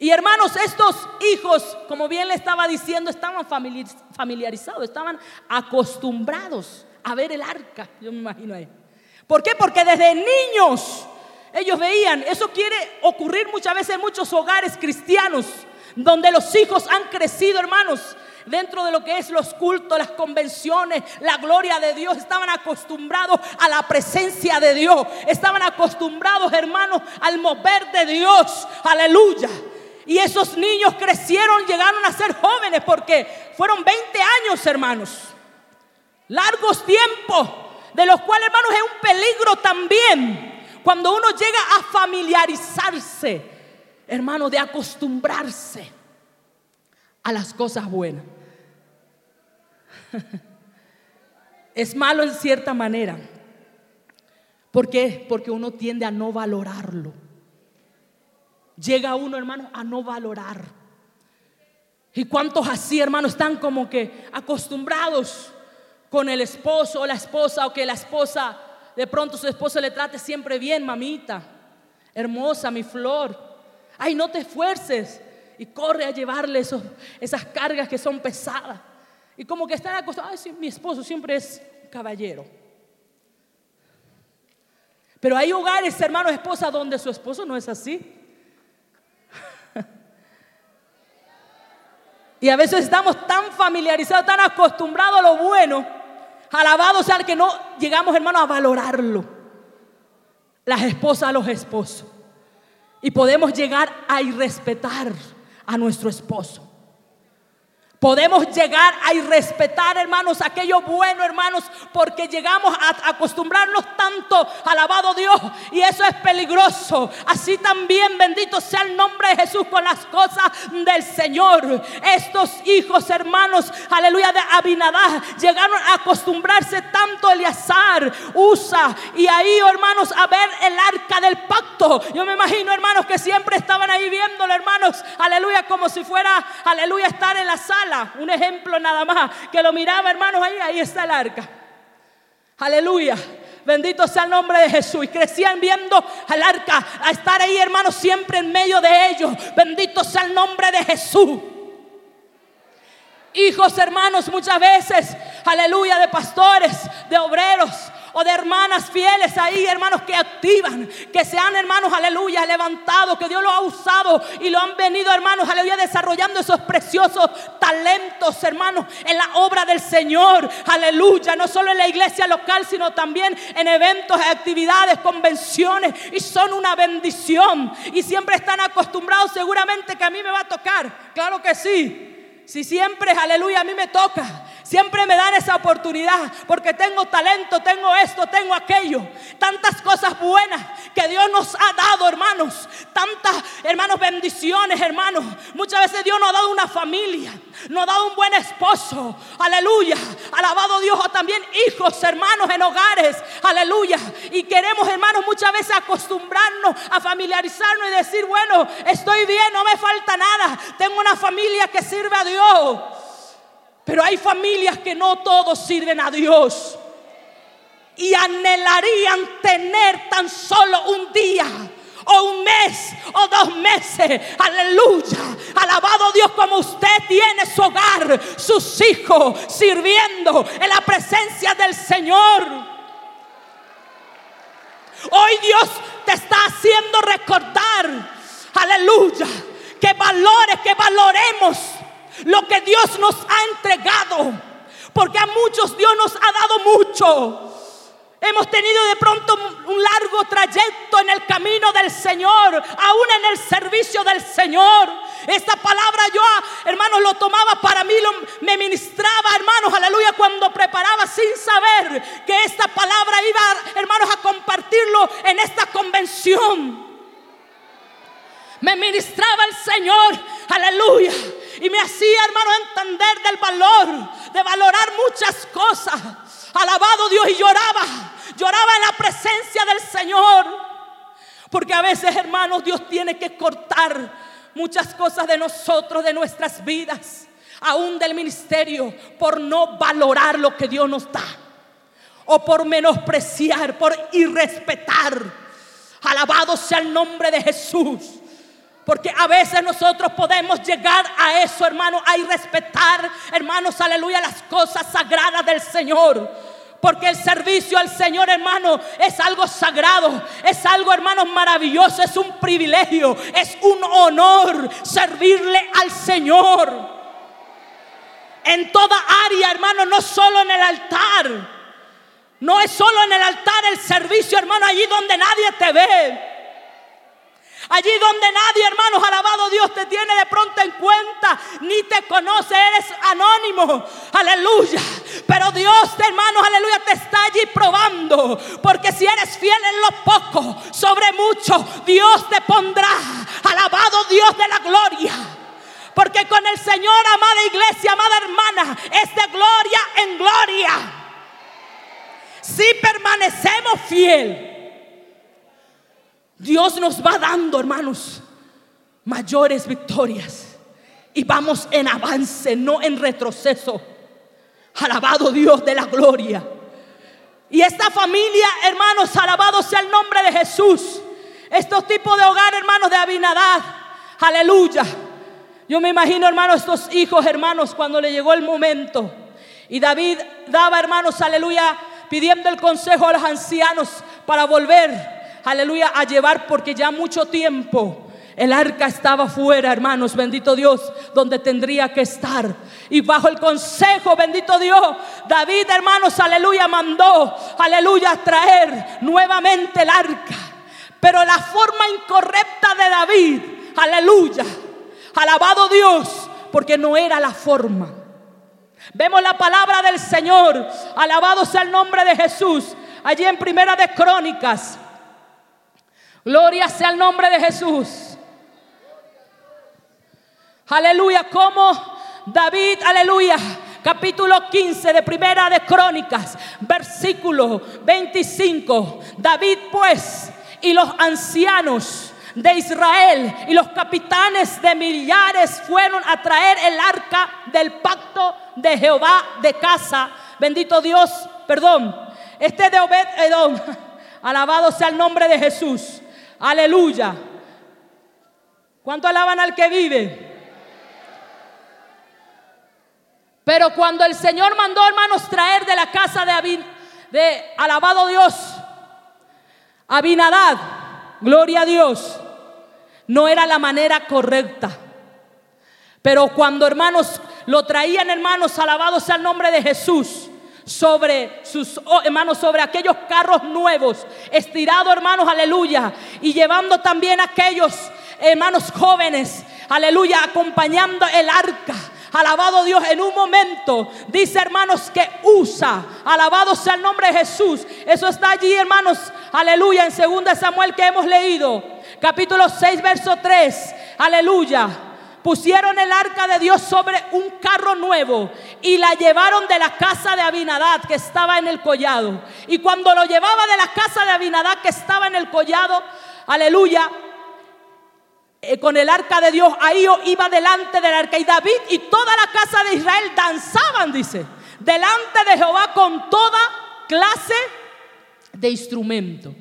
y hermanos, estos hijos, como bien le estaba diciendo, estaban familiarizados, estaban acostumbrados a ver el arca, yo me imagino ahí. ¿Por qué? Porque desde niños ellos veían, eso quiere ocurrir muchas veces en muchos hogares cristianos, donde los hijos han crecido, hermanos, dentro de lo que es los cultos, las convenciones, la gloria de Dios. Estaban acostumbrados a la presencia de Dios. Estaban acostumbrados, hermanos, al mover de Dios. Aleluya. Y esos niños crecieron, llegaron a ser jóvenes porque fueron 20 años, hermanos. Largos tiempos, de los cuales, hermanos, es un peligro también cuando uno llega a familiarizarse, hermanos, de acostumbrarse a las cosas buenas. Es malo en cierta manera. ¿Por qué? Porque uno tiende a no valorarlo llega uno, hermano, a no valorar. ¿Y cuántos así, hermano, están como que acostumbrados con el esposo o la esposa o que la esposa, de pronto su esposo le trate siempre bien, mamita, hermosa, mi flor. Ay, no te esfuerces y corre a llevarle esas cargas que son pesadas. Y como que están acostumbrados, ay, mi esposo siempre es caballero. Pero hay hogares, hermanos, esposas, donde su esposo no es así. Y a veces estamos tan familiarizados, tan acostumbrados a lo bueno, alabados sea que no llegamos, hermano, a valorarlo. Las esposas a los esposos. Y podemos llegar a irrespetar a nuestro esposo. Podemos llegar a irrespetar, hermanos, aquello bueno, hermanos, porque llegamos a acostumbrarnos tanto, alabado Dios, y eso es peligroso. Así también, bendito sea el nombre de Jesús con las cosas del Señor. Estos hijos, hermanos, aleluya, de Abinadá, llegaron a acostumbrarse tanto Eleazar, Usa, y ahí, hermanos, a ver el arca del pacto. Yo me imagino, hermanos, que siempre estaban ahí viéndolo, hermanos, aleluya, como si fuera, aleluya, estar en la un ejemplo nada más, que lo miraba hermanos ahí, ahí está el arca. Aleluya. Bendito sea el nombre de Jesús. Y crecían viendo al arca, a estar ahí, hermanos, siempre en medio de ellos. Bendito sea el nombre de Jesús. Hijos, hermanos, muchas veces, aleluya, de pastores, de obreros, de hermanas fieles ahí, hermanos, que activan, que sean hermanos, aleluya, levantados, que Dios lo ha usado y lo han venido, hermanos, aleluya, desarrollando esos preciosos talentos, hermanos, en la obra del Señor, aleluya, no solo en la iglesia local, sino también en eventos, actividades, convenciones, y son una bendición, y siempre están acostumbrados seguramente que a mí me va a tocar, claro que sí. Si siempre, aleluya, a mí me toca, Siempre me dan esa oportunidad porque tengo talento, tengo esto, tengo aquello. Tantas cosas buenas que Dios nos ha dado, hermanos. Tantas, hermanos, bendiciones, hermanos. Muchas veces Dios nos ha dado una familia, nos ha dado un buen esposo. Aleluya. Alabado Dios. O también hijos, hermanos, en hogares. Aleluya. Y queremos, hermanos, muchas veces acostumbrarnos a familiarizarnos y decir, bueno, estoy bien, no me falta nada. Tengo una familia que sirve a Dios. Pero hay familias que no todos sirven a Dios. Y anhelarían tener tan solo un día o un mes o dos meses. Aleluya. Alabado Dios como usted tiene su hogar, sus hijos sirviendo en la presencia del Señor. Hoy Dios te está haciendo recordar, aleluya, que valores, que valoremos lo que Dios nos ha entregado. Porque a muchos Dios nos ha dado mucho. Hemos tenido de pronto un largo trayecto en el camino del Señor, aún en el servicio del Señor. Esta palabra yo, hermanos, lo tomaba para mí, me ministraba, hermanos, aleluya, cuando preparaba sin saber que esta palabra iba, hermanos, a compartirlo en esta convención. Me ministraba el Señor, aleluya, y me hacía, hermano, entender del valor, de valorar muchas cosas. Alabado Dios y lloraba, lloraba en la presencia del Señor. Porque a veces, hermanos, Dios tiene que cortar muchas cosas de nosotros, de nuestras vidas, aún del ministerio, por no valorar lo que Dios nos da. O por menospreciar, por irrespetar. Alabado sea el nombre de Jesús. Porque a veces nosotros podemos llegar a eso, hermano, a irrespetar, hermanos, aleluya, las cosas sagradas del Señor. Porque el servicio al Señor, hermano, es algo sagrado, es algo, hermano, maravilloso, es un privilegio, es un honor servirle al Señor. En toda área, hermano, no solo en el altar. No es solo en el altar el servicio, hermano, allí donde nadie te ve. Allí donde nadie, hermanos, alabado Dios, te tiene de pronto en cuenta, ni te conoce, eres anónimo. Aleluya. Pero Dios, hermanos, aleluya, te está allí probando. Porque si eres fiel en lo poco, sobre mucho, Dios te pondrá. Alabado Dios de la gloria. Porque con el Señor, amada iglesia, amada hermana, es de gloria en gloria. Si permanecemos fiel Dios nos va dando, hermanos, mayores victorias. Y vamos en avance, no en retroceso. Alabado Dios de la gloria. Y esta familia, hermanos, alabado sea el nombre de Jesús. Estos tipos de hogar, hermanos, de Abinadad. Aleluya. Yo me imagino, hermanos, estos hijos, hermanos, cuando le llegó el momento. Y David daba, hermanos, aleluya, pidiendo el consejo a los ancianos para volver aleluya, a llevar porque ya mucho tiempo el arca estaba fuera, hermanos, bendito Dios, donde tendría que estar. Y bajo el consejo, bendito Dios, David, hermanos, aleluya, mandó, aleluya, a traer nuevamente el arca. Pero la forma incorrecta de David, aleluya, alabado Dios, porque no era la forma. Vemos la palabra del Señor, alabado sea el nombre de Jesús, allí en Primera de Crónicas. Gloria sea el nombre de Jesús. Aleluya, como David, aleluya, capítulo 15 de Primera de Crónicas, versículo 25. David pues y los ancianos de Israel y los capitanes de millares fueron a traer el arca del pacto de Jehová de casa. Bendito Dios, perdón. Este de Obed Edom. Alabado sea el nombre de Jesús. Aleluya. ¿Cuánto alaban al que vive? Pero cuando el Señor mandó, hermanos, traer de la casa de, Abin, de alabado Dios, Abinadad, gloria a Dios, no era la manera correcta. Pero cuando, hermanos, lo traían, hermanos, alabados al nombre de Jesús, sobre sus oh, hermanos, sobre aquellos carros nuevos, estirado, hermanos, aleluya, y llevando también aquellos hermanos jóvenes, aleluya, acompañando el arca. Alabado Dios, en un momento dice hermanos que usa, alabado sea el nombre de Jesús. Eso está allí, hermanos, aleluya, en 2 Samuel que hemos leído, capítulo 6, verso 3, aleluya pusieron el arca de Dios sobre un carro nuevo y la llevaron de la casa de Abinadad que estaba en el collado. Y cuando lo llevaba de la casa de Abinadad que estaba en el collado, aleluya, eh, con el arca de Dios, ahí iba delante del arca y David y toda la casa de Israel danzaban, dice, delante de Jehová con toda clase de instrumento.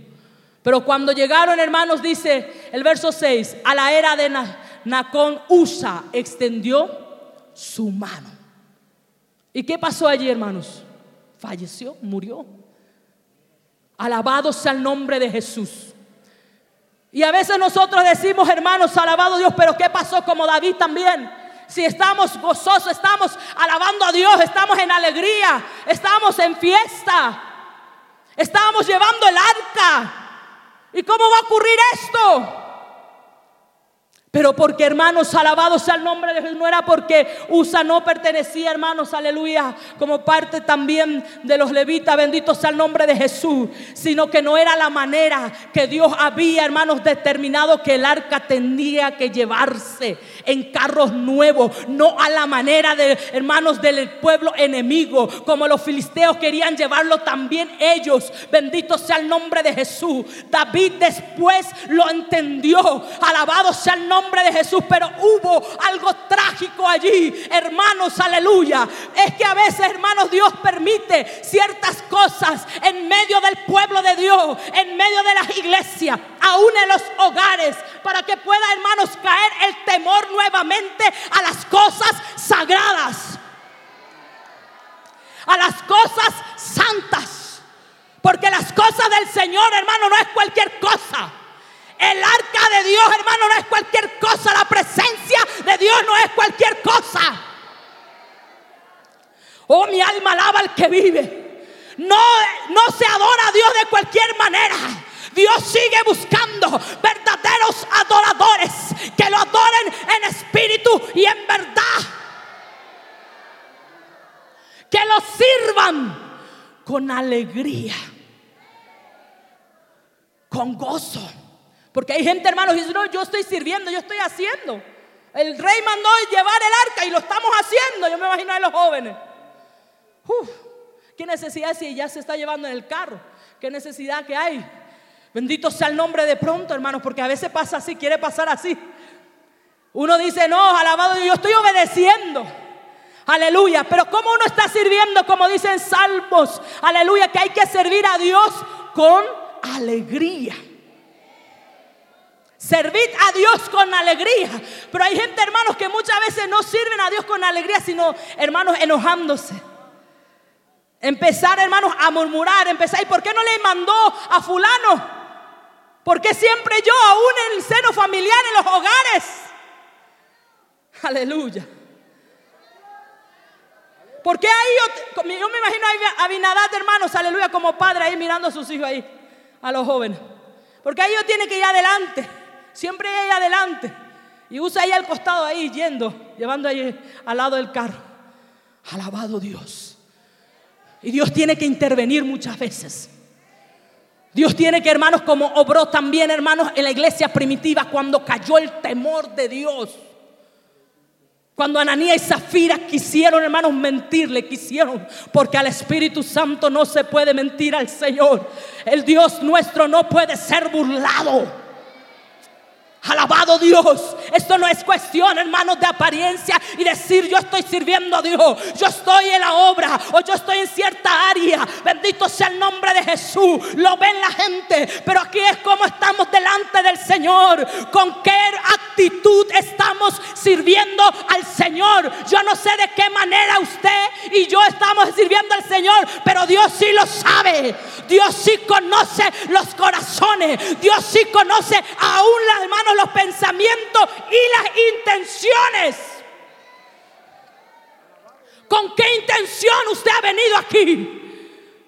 Pero cuando llegaron, hermanos, dice el verso 6, a la era de Nacón, Usa extendió su mano. ¿Y qué pasó allí, hermanos? Falleció, murió. Alabado sea el nombre de Jesús. Y a veces nosotros decimos, hermanos, alabado Dios, pero ¿qué pasó como David también? Si estamos gozosos, estamos alabando a Dios, estamos en alegría, estamos en fiesta, estamos llevando el arca. ¿Y cómo va a ocurrir esto? Pero porque hermanos, alabados sea el nombre de Jesús, no era porque Usa no pertenecía, hermanos, aleluya, como parte también de los levitas, bendito sea el nombre de Jesús, sino que no era la manera que Dios había, hermanos, determinado que el arca tendría que llevarse en carros nuevos, no a la manera de hermanos del pueblo enemigo, como los filisteos querían llevarlo también ellos. Bendito sea el nombre de Jesús. David después lo entendió. Alabado sea el nombre de Jesús, pero hubo algo trágico allí, hermanos, aleluya. Es que a veces, hermanos, Dios permite ciertas cosas en medio del pueblo de Dios, en medio de las iglesias, aún en los hogares, para que pueda, hermanos, caer el temor nuevamente a las cosas sagradas, a las cosas santas. Porque las cosas del Señor, hermano, no es cualquier cosa. El arca de Dios, hermano, no es cualquier cosa. La presencia de Dios no es cualquier cosa. Oh, mi alma alaba al que vive. No, no se adora a Dios de cualquier manera. Dios sigue buscando verdaderos adoradores que lo adoren en espíritu y en verdad. Que lo sirvan con alegría, con gozo. Porque hay gente, hermanos, que dice, no, yo estoy sirviendo, yo estoy haciendo. El rey mandó llevar el arca y lo estamos haciendo. Yo me imagino a los jóvenes. ¿Qué necesidad si ya se está llevando en el carro? ¿Qué necesidad que hay? Bendito sea el nombre de pronto, hermanos, porque a veces pasa así, quiere pasar así. Uno dice, no, alabado, yo estoy obedeciendo. Aleluya. Pero como uno está sirviendo, como dicen salmos, aleluya, que hay que servir a Dios con alegría. Servid a Dios con alegría. Pero hay gente, hermanos, que muchas veces no sirven a Dios con alegría, sino, hermanos, enojándose. Empezar, hermanos, a murmurar, empezar. ¿Y por qué no le mandó a fulano? ¿Por qué siempre yo, aún en el seno familiar, en los hogares? Aleluya. ¿Por qué ahí yo, yo me imagino a Abinadad, hermanos, aleluya, como padre ahí mirando a sus hijos ahí, a los jóvenes? Porque ahí yo tiene que ir adelante. Siempre hay adelante. Y usa ahí al costado, ahí yendo, llevando ahí al lado del carro. Alabado Dios. Y Dios tiene que intervenir muchas veces. Dios tiene que, hermanos, como obró también, hermanos, en la iglesia primitiva cuando cayó el temor de Dios. Cuando Ananías y Zafira quisieron, hermanos, mentirle, quisieron, porque al Espíritu Santo no se puede mentir al Señor. El Dios nuestro no puede ser burlado. Alabado Dios. Esto no es cuestión, hermanos, de apariencia y decir yo estoy sirviendo a Dios. Yo estoy en la obra o yo estoy en cierta área. Bendito sea el nombre de Jesús. Lo ven la gente. Pero aquí es como estamos delante del Señor. Con qué actitud estamos sirviendo al Señor. Yo no sé de qué manera usted y yo estamos sirviendo al Señor. Pero Dios sí lo sabe. Dios sí conoce los corazones. Dios sí conoce aún las manos los pensamientos y las intenciones. ¿Con qué intención usted ha venido aquí?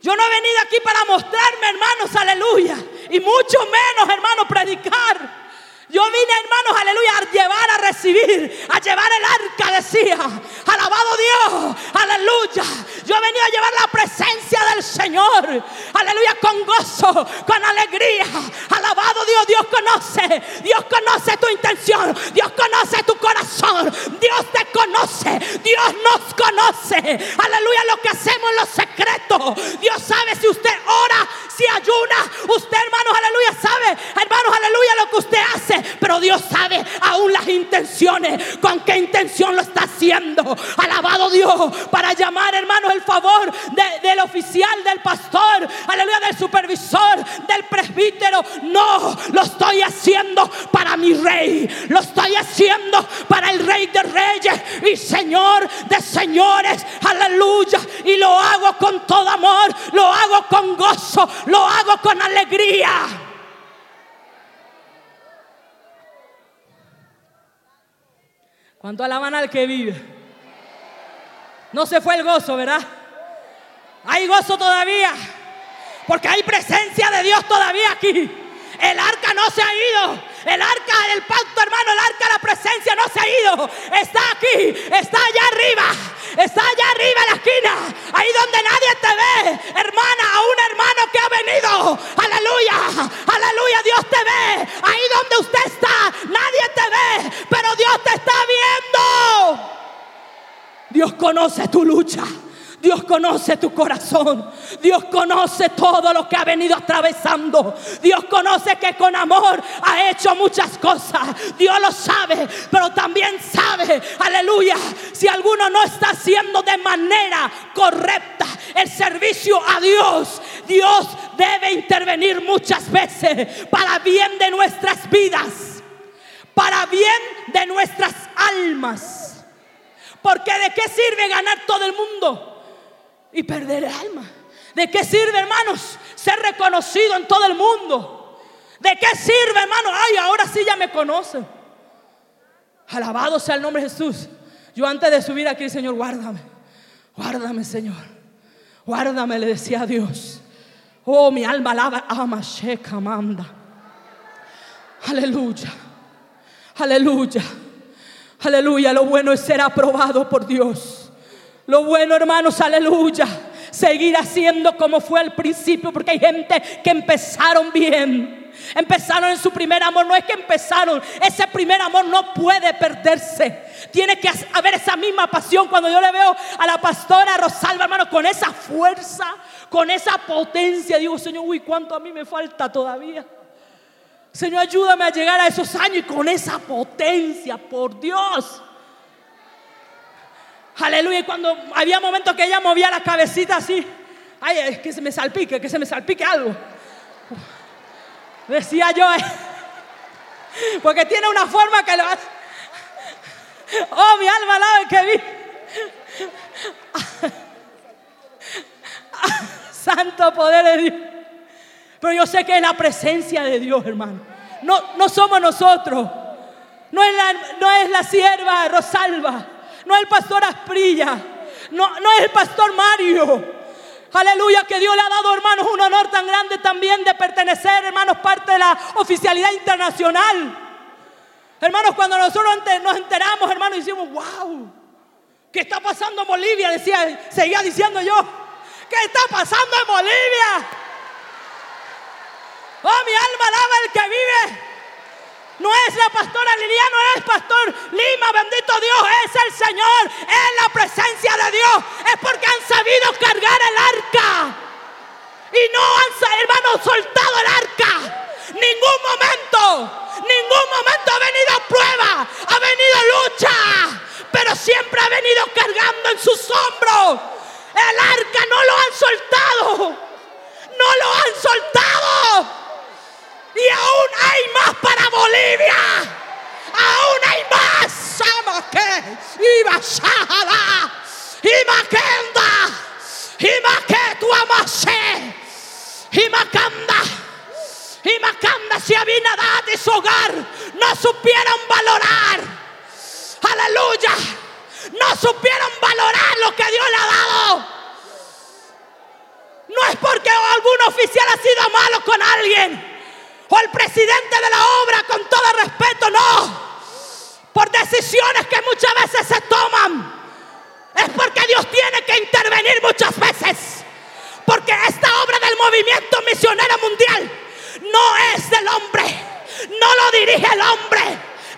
Yo no he venido aquí para mostrarme, hermanos, aleluya. Y mucho menos, hermanos, predicar. Yo vine, hermanos, aleluya, a llevar, a recibir, a llevar el arca, decía. Alabado Dios, aleluya. Yo he venido a llevar la presencia del Señor, aleluya, con gozo, con alegría. Alabado Dios, Dios conoce, Dios conoce tu intención, Dios conoce tu corazón, Dios te conoce, Dios nos conoce. Aleluya, lo que hacemos en los secretos. Dios sabe si usted ora, si ayuna. Usted, hermanos, aleluya, sabe, hermanos, aleluya, lo que usted hace. Pero Dios sabe unción lo está haciendo. Alabado Dios. Para llamar, hermanos, el favor del oficial, del pastor, aleluya, del supervisor, del presbítero. No, lo estoy haciendo para mi rey. Lo estoy haciendo para el rey de reyes y señor de señores. Aleluya. Y lo hago con todo amor. Lo hago con gozo. Lo hago con alegría. ¿Cuánto alaban al que vive? No se fue el gozo, ¿verdad? Hay gozo todavía. Porque hay presencia de Dios todavía aquí. El arca no se ha ido. El arca del pacto, hermano, el arca de la presencia no se ha ido. Está aquí, está allá arriba. Está allá arriba en la esquina. Ahí donde nadie te ve. Hermana, a un hermano que ha venido. Aleluya. Aleluya. Dios te ve. Ahí donde usted está. Nadie te ve. Pero Dios te está viendo. Dios conoce tu lucha. Dios conoce tu corazón. Dios conoce todo lo que ha venido atravesando. Dios conoce que con amor ha hecho muchas cosas. Dios lo sabe, pero también sabe, aleluya, si alguno no está haciendo de manera correcta el servicio a Dios, Dios debe intervenir muchas veces para bien de nuestras vidas, para bien de nuestras almas. Porque de qué sirve ganar todo el mundo y perder el alma. ¿De qué sirve, hermanos, ser reconocido en todo el mundo? ¿De qué sirve, hermano? Ay, ahora sí ya me conocen. Alabado sea el nombre de Jesús. Yo antes de subir aquí, Señor, guárdame. Guárdame, Señor. Guárdame, le decía a Dios. Oh, mi alma alaba, ama, sheka, manda. Aleluya. Aleluya. Aleluya. Lo bueno es ser aprobado por Dios. Lo bueno, hermanos, aleluya. Seguir haciendo como fue al principio, porque hay gente que empezaron bien. Empezaron en su primer amor, no es que empezaron, ese primer amor no puede perderse. Tiene que haber esa misma pasión. Cuando yo le veo a la pastora Rosalba, hermano, con esa fuerza, con esa potencia, digo, Señor, uy, cuánto a mí me falta todavía. Señor, ayúdame a llegar a esos años y con esa potencia, por Dios. Aleluya. Y cuando había momentos que ella movía la cabecita así, ay, es que se me salpique, que se me salpique algo. Decía yo, eh, porque tiene una forma que lo hace. Oh, mi alma alaba que vi. Santo poder de Dios. Pero yo sé que es la presencia de Dios, hermano. No, no somos nosotros. No es la, no es la sierva Rosalba no es el pastor Asprilla, no, no es el pastor Mario. Aleluya, que Dios le ha dado, hermanos, un honor tan grande también de pertenecer, hermanos, parte de la oficialidad internacional. Hermanos, cuando nosotros nos enteramos, hermanos, decimos, wow, ¿qué está pasando en Bolivia? Decía, seguía diciendo yo, ¿qué está pasando en Bolivia? Oh, mi alma alaba el que vive. No es la pastora Liliana, no es pastor Lima, bendito Dios, es el Señor, es la presencia de Dios. Es porque han sabido cargar el arca. Y no han, hermano, soltado el arca. Ningún momento, ningún momento ha venido prueba, ha venido lucha, pero siempre ha venido cargando en sus hombros. El arca no lo han soltado, no lo han soltado. Y aún hay más para Bolivia. Aún hay más. Y Bashada. Y Makenda. Y Maketu Amase. Y Makanda. Y Makanda si Abinadad y su hogar no supieron valorar. Aleluya. No supieron valorar lo que Dios le ha dado. No es porque algún oficial ha sido malo con alguien o el presidente de la obra, con todo respeto, no. Por decisiones que muchas veces se toman. Es porque Dios tiene que intervenir muchas veces. Porque esta obra del movimiento misionero mundial no es del hombre. No lo dirige el hombre.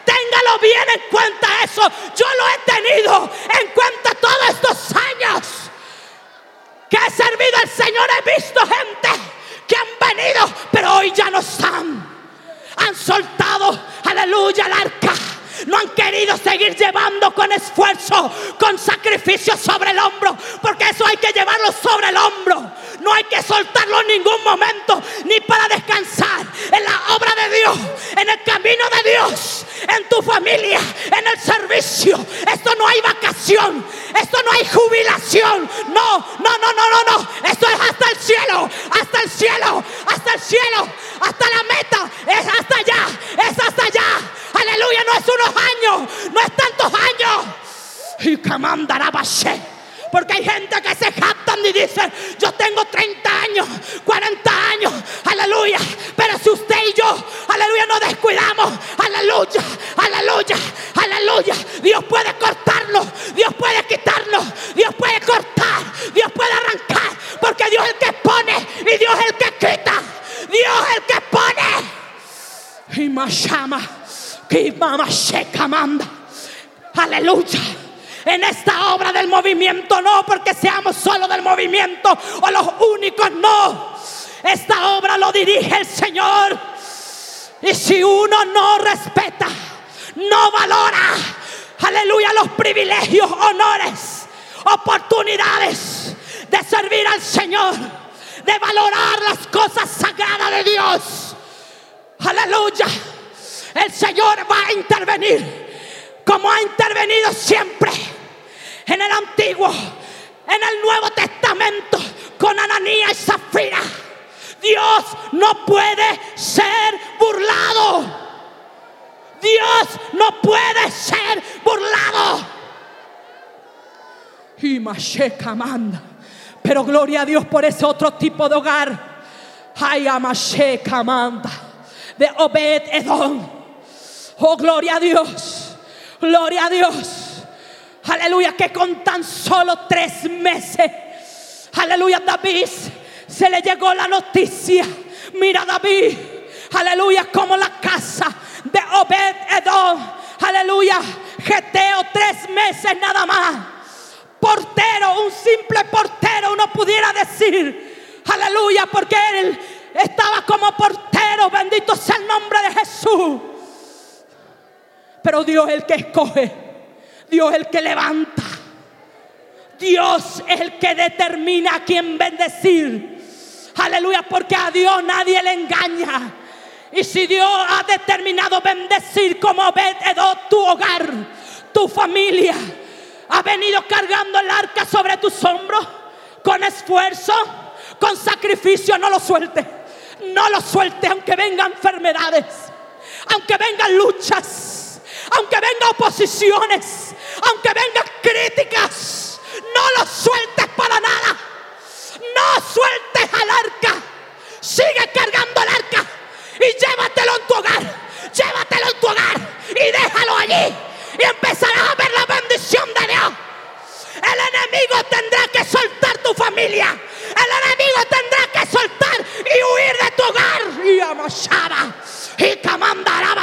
Téngalo bien en cuenta eso. Yo lo he tenido en cuenta todos estos años que he servido al Señor. He visto gente que han venido, pero hoy ya no están. Han soltado, aleluya, el arca. No han querido seguir llevando con esfuerzo, con sacrificio sobre el hombro, porque eso hay que llevarlo sobre el hombro. No hay que soltarlo en ningún momento, ni para descansar en la obra de Dios, en el camino de Dios, en tu familia, en el servicio. Esto no hay vacación, esto no hay jubilación. No, no, no, no, no, no. Esto es hasta el cielo, hasta el cielo, hasta el cielo, hasta la meta. Es hasta allá, es hasta allá. Aleluya, no es unos años, no es tantos años. Y porque hay gente que se jactan y dicen, yo tengo 30 años, 40 años, aleluya. Pero si usted y yo, aleluya, nos descuidamos, aleluya, aleluya, aleluya. Dios puede cortarlo, Dios puede quitarlo, Dios puede cortar, Dios puede arrancar. Porque Dios es el que pone y Dios es el que quita. Dios es el que pone. Y más llama, manda. Aleluya en esta obra del movimiento, no porque seamos solo del movimiento o los únicos, no. Esta obra lo dirige el Señor. Y si uno no respeta, no valora, aleluya, los privilegios, honores, oportunidades de servir al Señor, de valorar las cosas sagradas de Dios, aleluya, el Señor va a intervenir como ha intervenido siempre en el Antiguo, en el Nuevo Testamento, con Ananías y Zafira. Dios no puede ser burlado. Dios no puede ser burlado. Y Masheka manda. Pero gloria a Dios por ese otro tipo de hogar. Ay, Masheka manda. De Obed Edom. Oh, gloria a Dios. Gloria a Dios. Aleluya, que con tan solo tres meses, aleluya, David se le llegó la noticia. Mira, David, aleluya, como la casa de Obed Edom, aleluya, geteo tres meses nada más. Portero, un simple portero, uno pudiera decir, aleluya, porque él estaba como portero, bendito sea el nombre de Jesús. Pero Dios es el que escoge. Dios es el que levanta. Dios es el que determina a quién bendecir. Aleluya, porque a Dios nadie le engaña. Y si Dios ha determinado bendecir como Edo tu hogar, tu familia, ha venido cargando el arca sobre tus hombros con esfuerzo, con sacrificio, no lo suelte. No lo suelte aunque vengan enfermedades, aunque vengan luchas, aunque vengan oposiciones, aunque vengan críticas, no lo sueltes para nada. No sueltes al arca. Sigue cargando el arca y llévatelo en tu hogar. Llévatelo en tu hogar y déjalo allí. Y empezarás a ver la bendición de Dios. El enemigo tendrá que soltar tu familia. El enemigo tendrá que soltar y huir de tu hogar. Y amasaba. Y camandará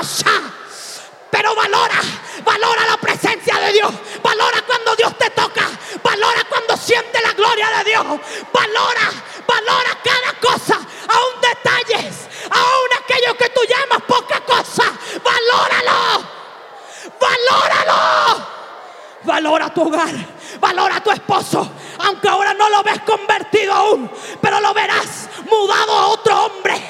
pero valora, valora la presencia de Dios. Valora cuando Dios te toca. Valora cuando siente la gloria de Dios. Valora, valora cada cosa. Aún detalles. Aún aquello que tú llamas poca cosa. Valóralo. Valóralo. Valora tu hogar. Valora tu esposo. Aunque ahora no lo ves convertido aún. Pero lo verás mudado a otro hombre.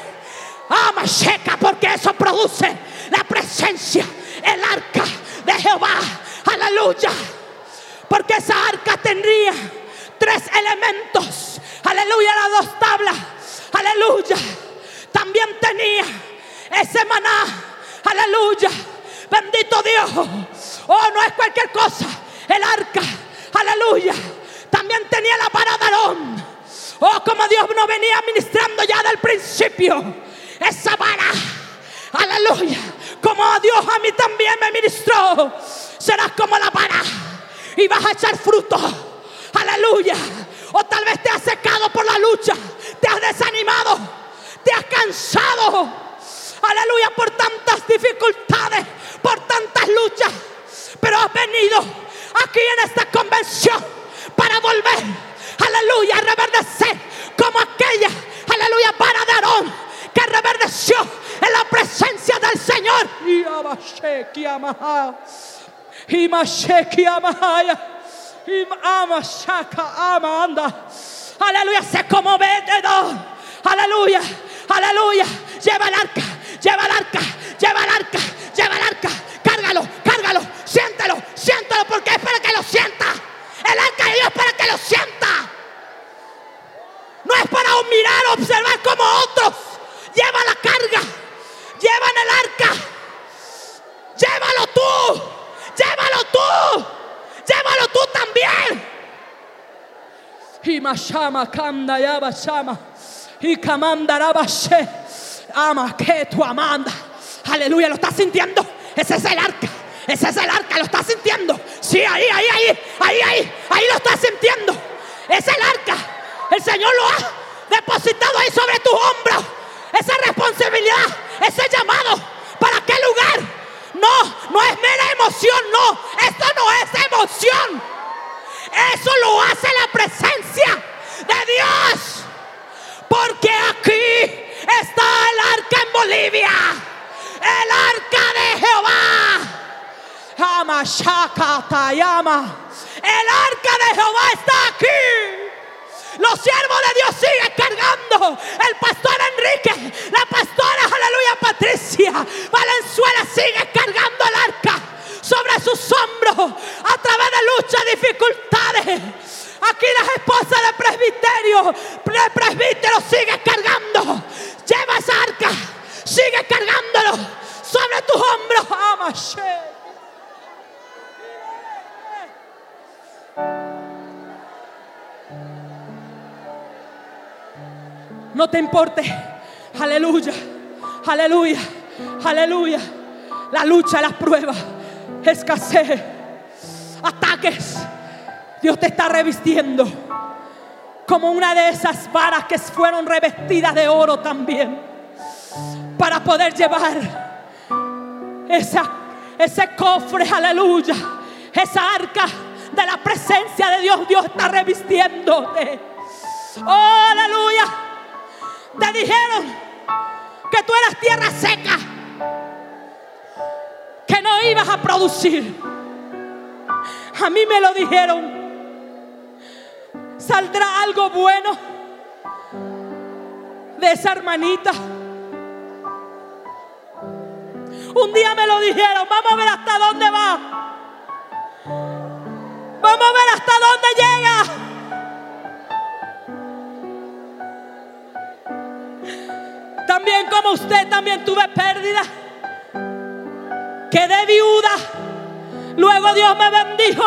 Ama seca porque eso produce la presencia el arca de Jehová. Aleluya. Porque esa arca tendría tres elementos. Aleluya, las dos tablas. Aleluya. También tenía ese maná. Aleluya. Bendito Dios. Oh, no es cualquier cosa. El arca. Aleluya. También tenía la vara de Aarón. Oh, como Dios no venía ministrando ya del principio. Esa vara. Aleluya como Dios a mí también me ministró, serás como la vara y vas a echar fruto. Aleluya. O tal vez te has secado por la lucha, te has desanimado, te has cansado. Aleluya por tantas dificultades, por tantas luchas. Pero has venido aquí en esta convención para volver. Aleluya, a reverdecer como aquella. Aleluya, para de Aarón que reverdeció en la presencia presencia del Señor. Y amaha. Aleluya, se todo. Aleluya, aleluya. Lleva el arca, lleva el arca, lleva el arca, lleva el arca. Cárgalo, cárgalo, siéntelo, siéntelo porque es para que lo sienta. El arca de Dios es para que lo sienta. No es para mirar, observar como otros. Lleva la carga, lleva en el arca. Llévalo tú, llévalo tú, llévalo tú también. Y mashama kanda yaba shama. Y kamanda rabashe. Ama que tu amanda. Aleluya, ¿lo estás sintiendo? Ese es el arca. Ese es el arca, ¿lo estás sintiendo? Sí, ahí, ahí, ahí, ahí, ahí, ahí lo estás sintiendo. Es el arca. El Señor lo ha depositado ahí sobre tus hombros. Esa responsabilidad, ese llamado. ¿Para qué lugar? No, no es mera emoción, no. Esto no es emoción. Eso lo hace la presencia de Dios. Porque aquí está el arca en Bolivia. El arca de Jehová. El arca de Jehová está aquí. Los siervos de Dios siguen cargando. El pastor Enrique, la pastora, aleluya, Patricia Valenzuela sigue cargando el arca sobre sus hombros a través de luchas, dificultades. Aquí las esposas del presbiterio, el presbítero sigue cargando. Lleva esa arca, sigue cargándolo sobre tus hombros. Amashe. No te importe. Aleluya. Aleluya. Aleluya. La lucha, las pruebas, escasez, ataques. Dios te está revistiendo como una de esas varas que fueron revestidas de oro también. Para poder llevar esa, ese cofre, aleluya. Esa arca de la presencia de Dios. Dios está revistiéndote. Oh, aleluya. Te dijeron que tú eras tierra seca, que no ibas a producir. A mí me lo dijeron. ¿Saldrá algo bueno de esa hermanita? Un día me lo dijeron, vamos a ver hasta dónde va. Vamos a ver hasta dónde llega. También como usted, también tuve pérdida. Quedé viuda. Luego Dios me bendijo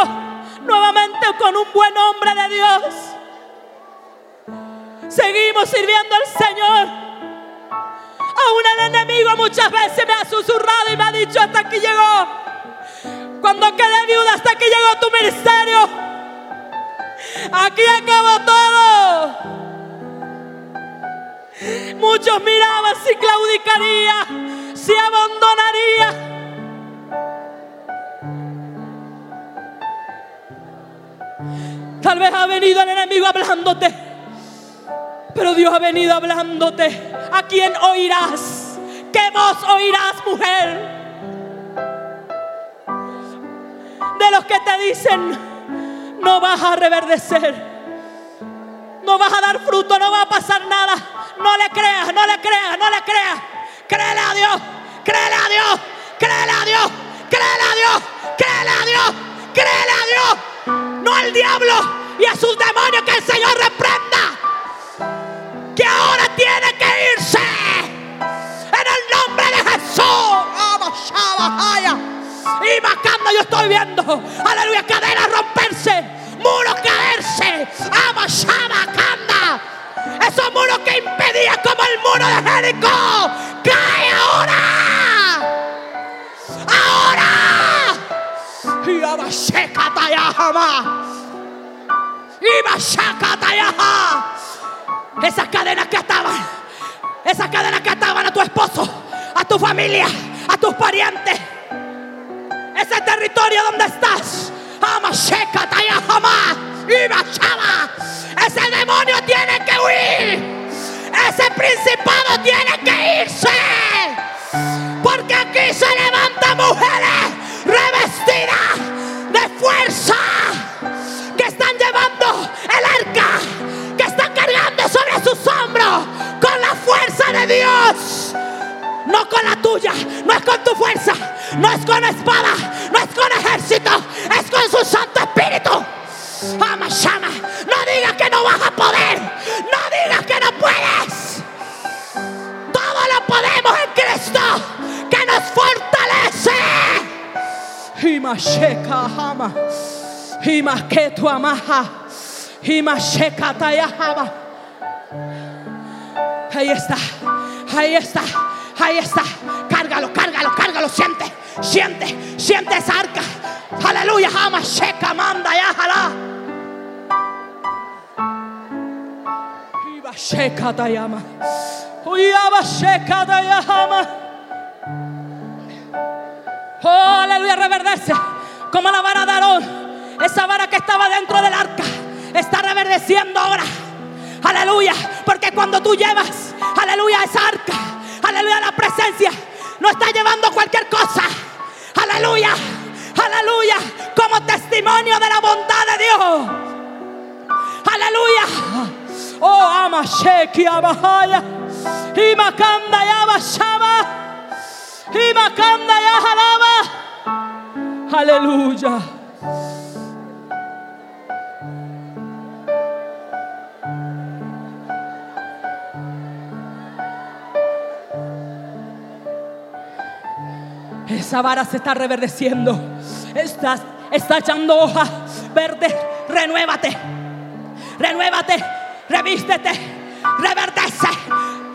nuevamente con un buen hombre de Dios. Seguimos sirviendo al Señor. Aún el enemigo muchas veces me ha susurrado y me ha dicho hasta aquí llegó. Cuando quedé viuda hasta aquí llegó tu ministerio. Aquí acabó todo. Muchos miraban si claudicaría, si abandonaría. Tal vez ha venido el enemigo hablándote, pero Dios ha venido hablándote. ¿A quién oirás? ¿Qué voz oirás, mujer? De los que te dicen, no vas a reverdecer. No vas a dar fruto, no va a pasar nada. No le creas, no le creas, no le creas. Créele a Dios, créele a Dios, créele a Dios, créele a Dios, créele a Dios, créele a Dios. No al diablo y a sus demonios que el Señor reprenda. Que ahora tiene que irse. En el nombre de Jesús. Y macando yo estoy viendo. Aleluya, cadenas romperse. Como el muro de Jericó. Cae ahora. Ahora. Y Esas cadenas que estaban. Esas cadenas que estaban a tu esposo. A tu familia. A tus parientes. Ese territorio donde estás. Ese demonio tiene que huir. Ese principado tiene que irse. Y se levantan mujeres revestidas de fuerza que están llevando el arca, que están cargando sobre sus hombros con la fuerza de Dios. No con la tuya, no es con tu fuerza, no es con espada, no es con ejército, es con su Santo Espíritu. Ama, llama. No digas que no vas a poder. No digas que no puedes. Todo lo podemos en Cristo que nos fortalece. Himasheka hama. Himaketu amaha. Tayahama. Ahí está. Ahí está. Ahí está. Cárgalo, cárgalo, cárgalo. Siente, siente, siente esa arca. Aleluya. Hama, sheka, manda, ya, jalá. Sheka, tayama. Uyaba, sheka, tayama. Oh, aleluya, reverdece. Como la vara de Aarón. Esa vara que estaba dentro del arca. Está reverdeciendo ahora. Aleluya. Porque cuando tú llevas, aleluya, esa arca. Aleluya, la presencia. No está llevando cualquier cosa. Aleluya. Aleluya. Como testimonio de la bondad de Dios. Aleluya. Oh, ama sheki abahaya. Y macanda ya bashaba. Y macanda ya jalaba. Aleluya. Esa vara se está reverdeciendo. Está, está echando hoja verde. Renuévate. Renuévate. Revístete. Reverdece.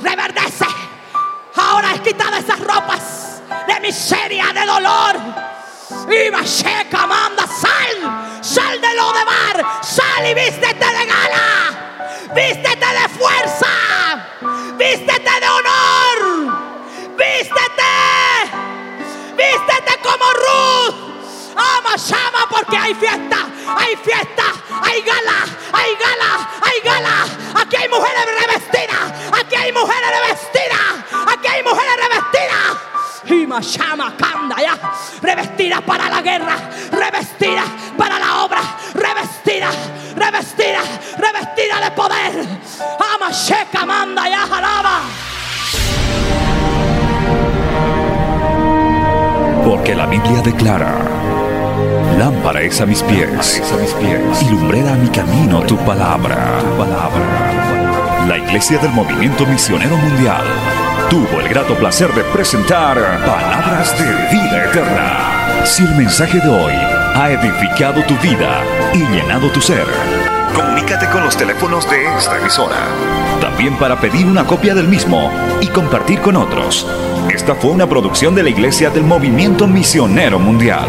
Reverdece. Ahora he quitado esas ropas de miseria, de dolor. Y checa, manda, sal. Sal de lo de mar. Sal y vístete de gala. Vístete de fuerza. Vístete de Ama, llama porque hay fiesta, hay fiesta, hay gala, hay gala, hay gala. Aquí hay mujeres revestidas, aquí hay mujeres revestidas, aquí hay mujeres revestidas. Hima, llama, canda ya, revestidas para la guerra, revestidas para la obra, revestidas, revestidas, revestidas de poder. Ama, checa, manda ya, jalaba. Porque la Biblia declara, lámpara es a mis pies, a y lumbrera a mi camino tu palabra, tu palabra. La Iglesia del Movimiento Misionero Mundial tuvo el grato placer de presentar Palabras de Vida Eterna. Si el mensaje de hoy ha edificado tu vida y llenado tu ser, comunícate con los teléfonos de esta emisora. También para pedir una copia del mismo y compartir con otros. Esta fue una producción de la Iglesia del Movimiento Misionero Mundial.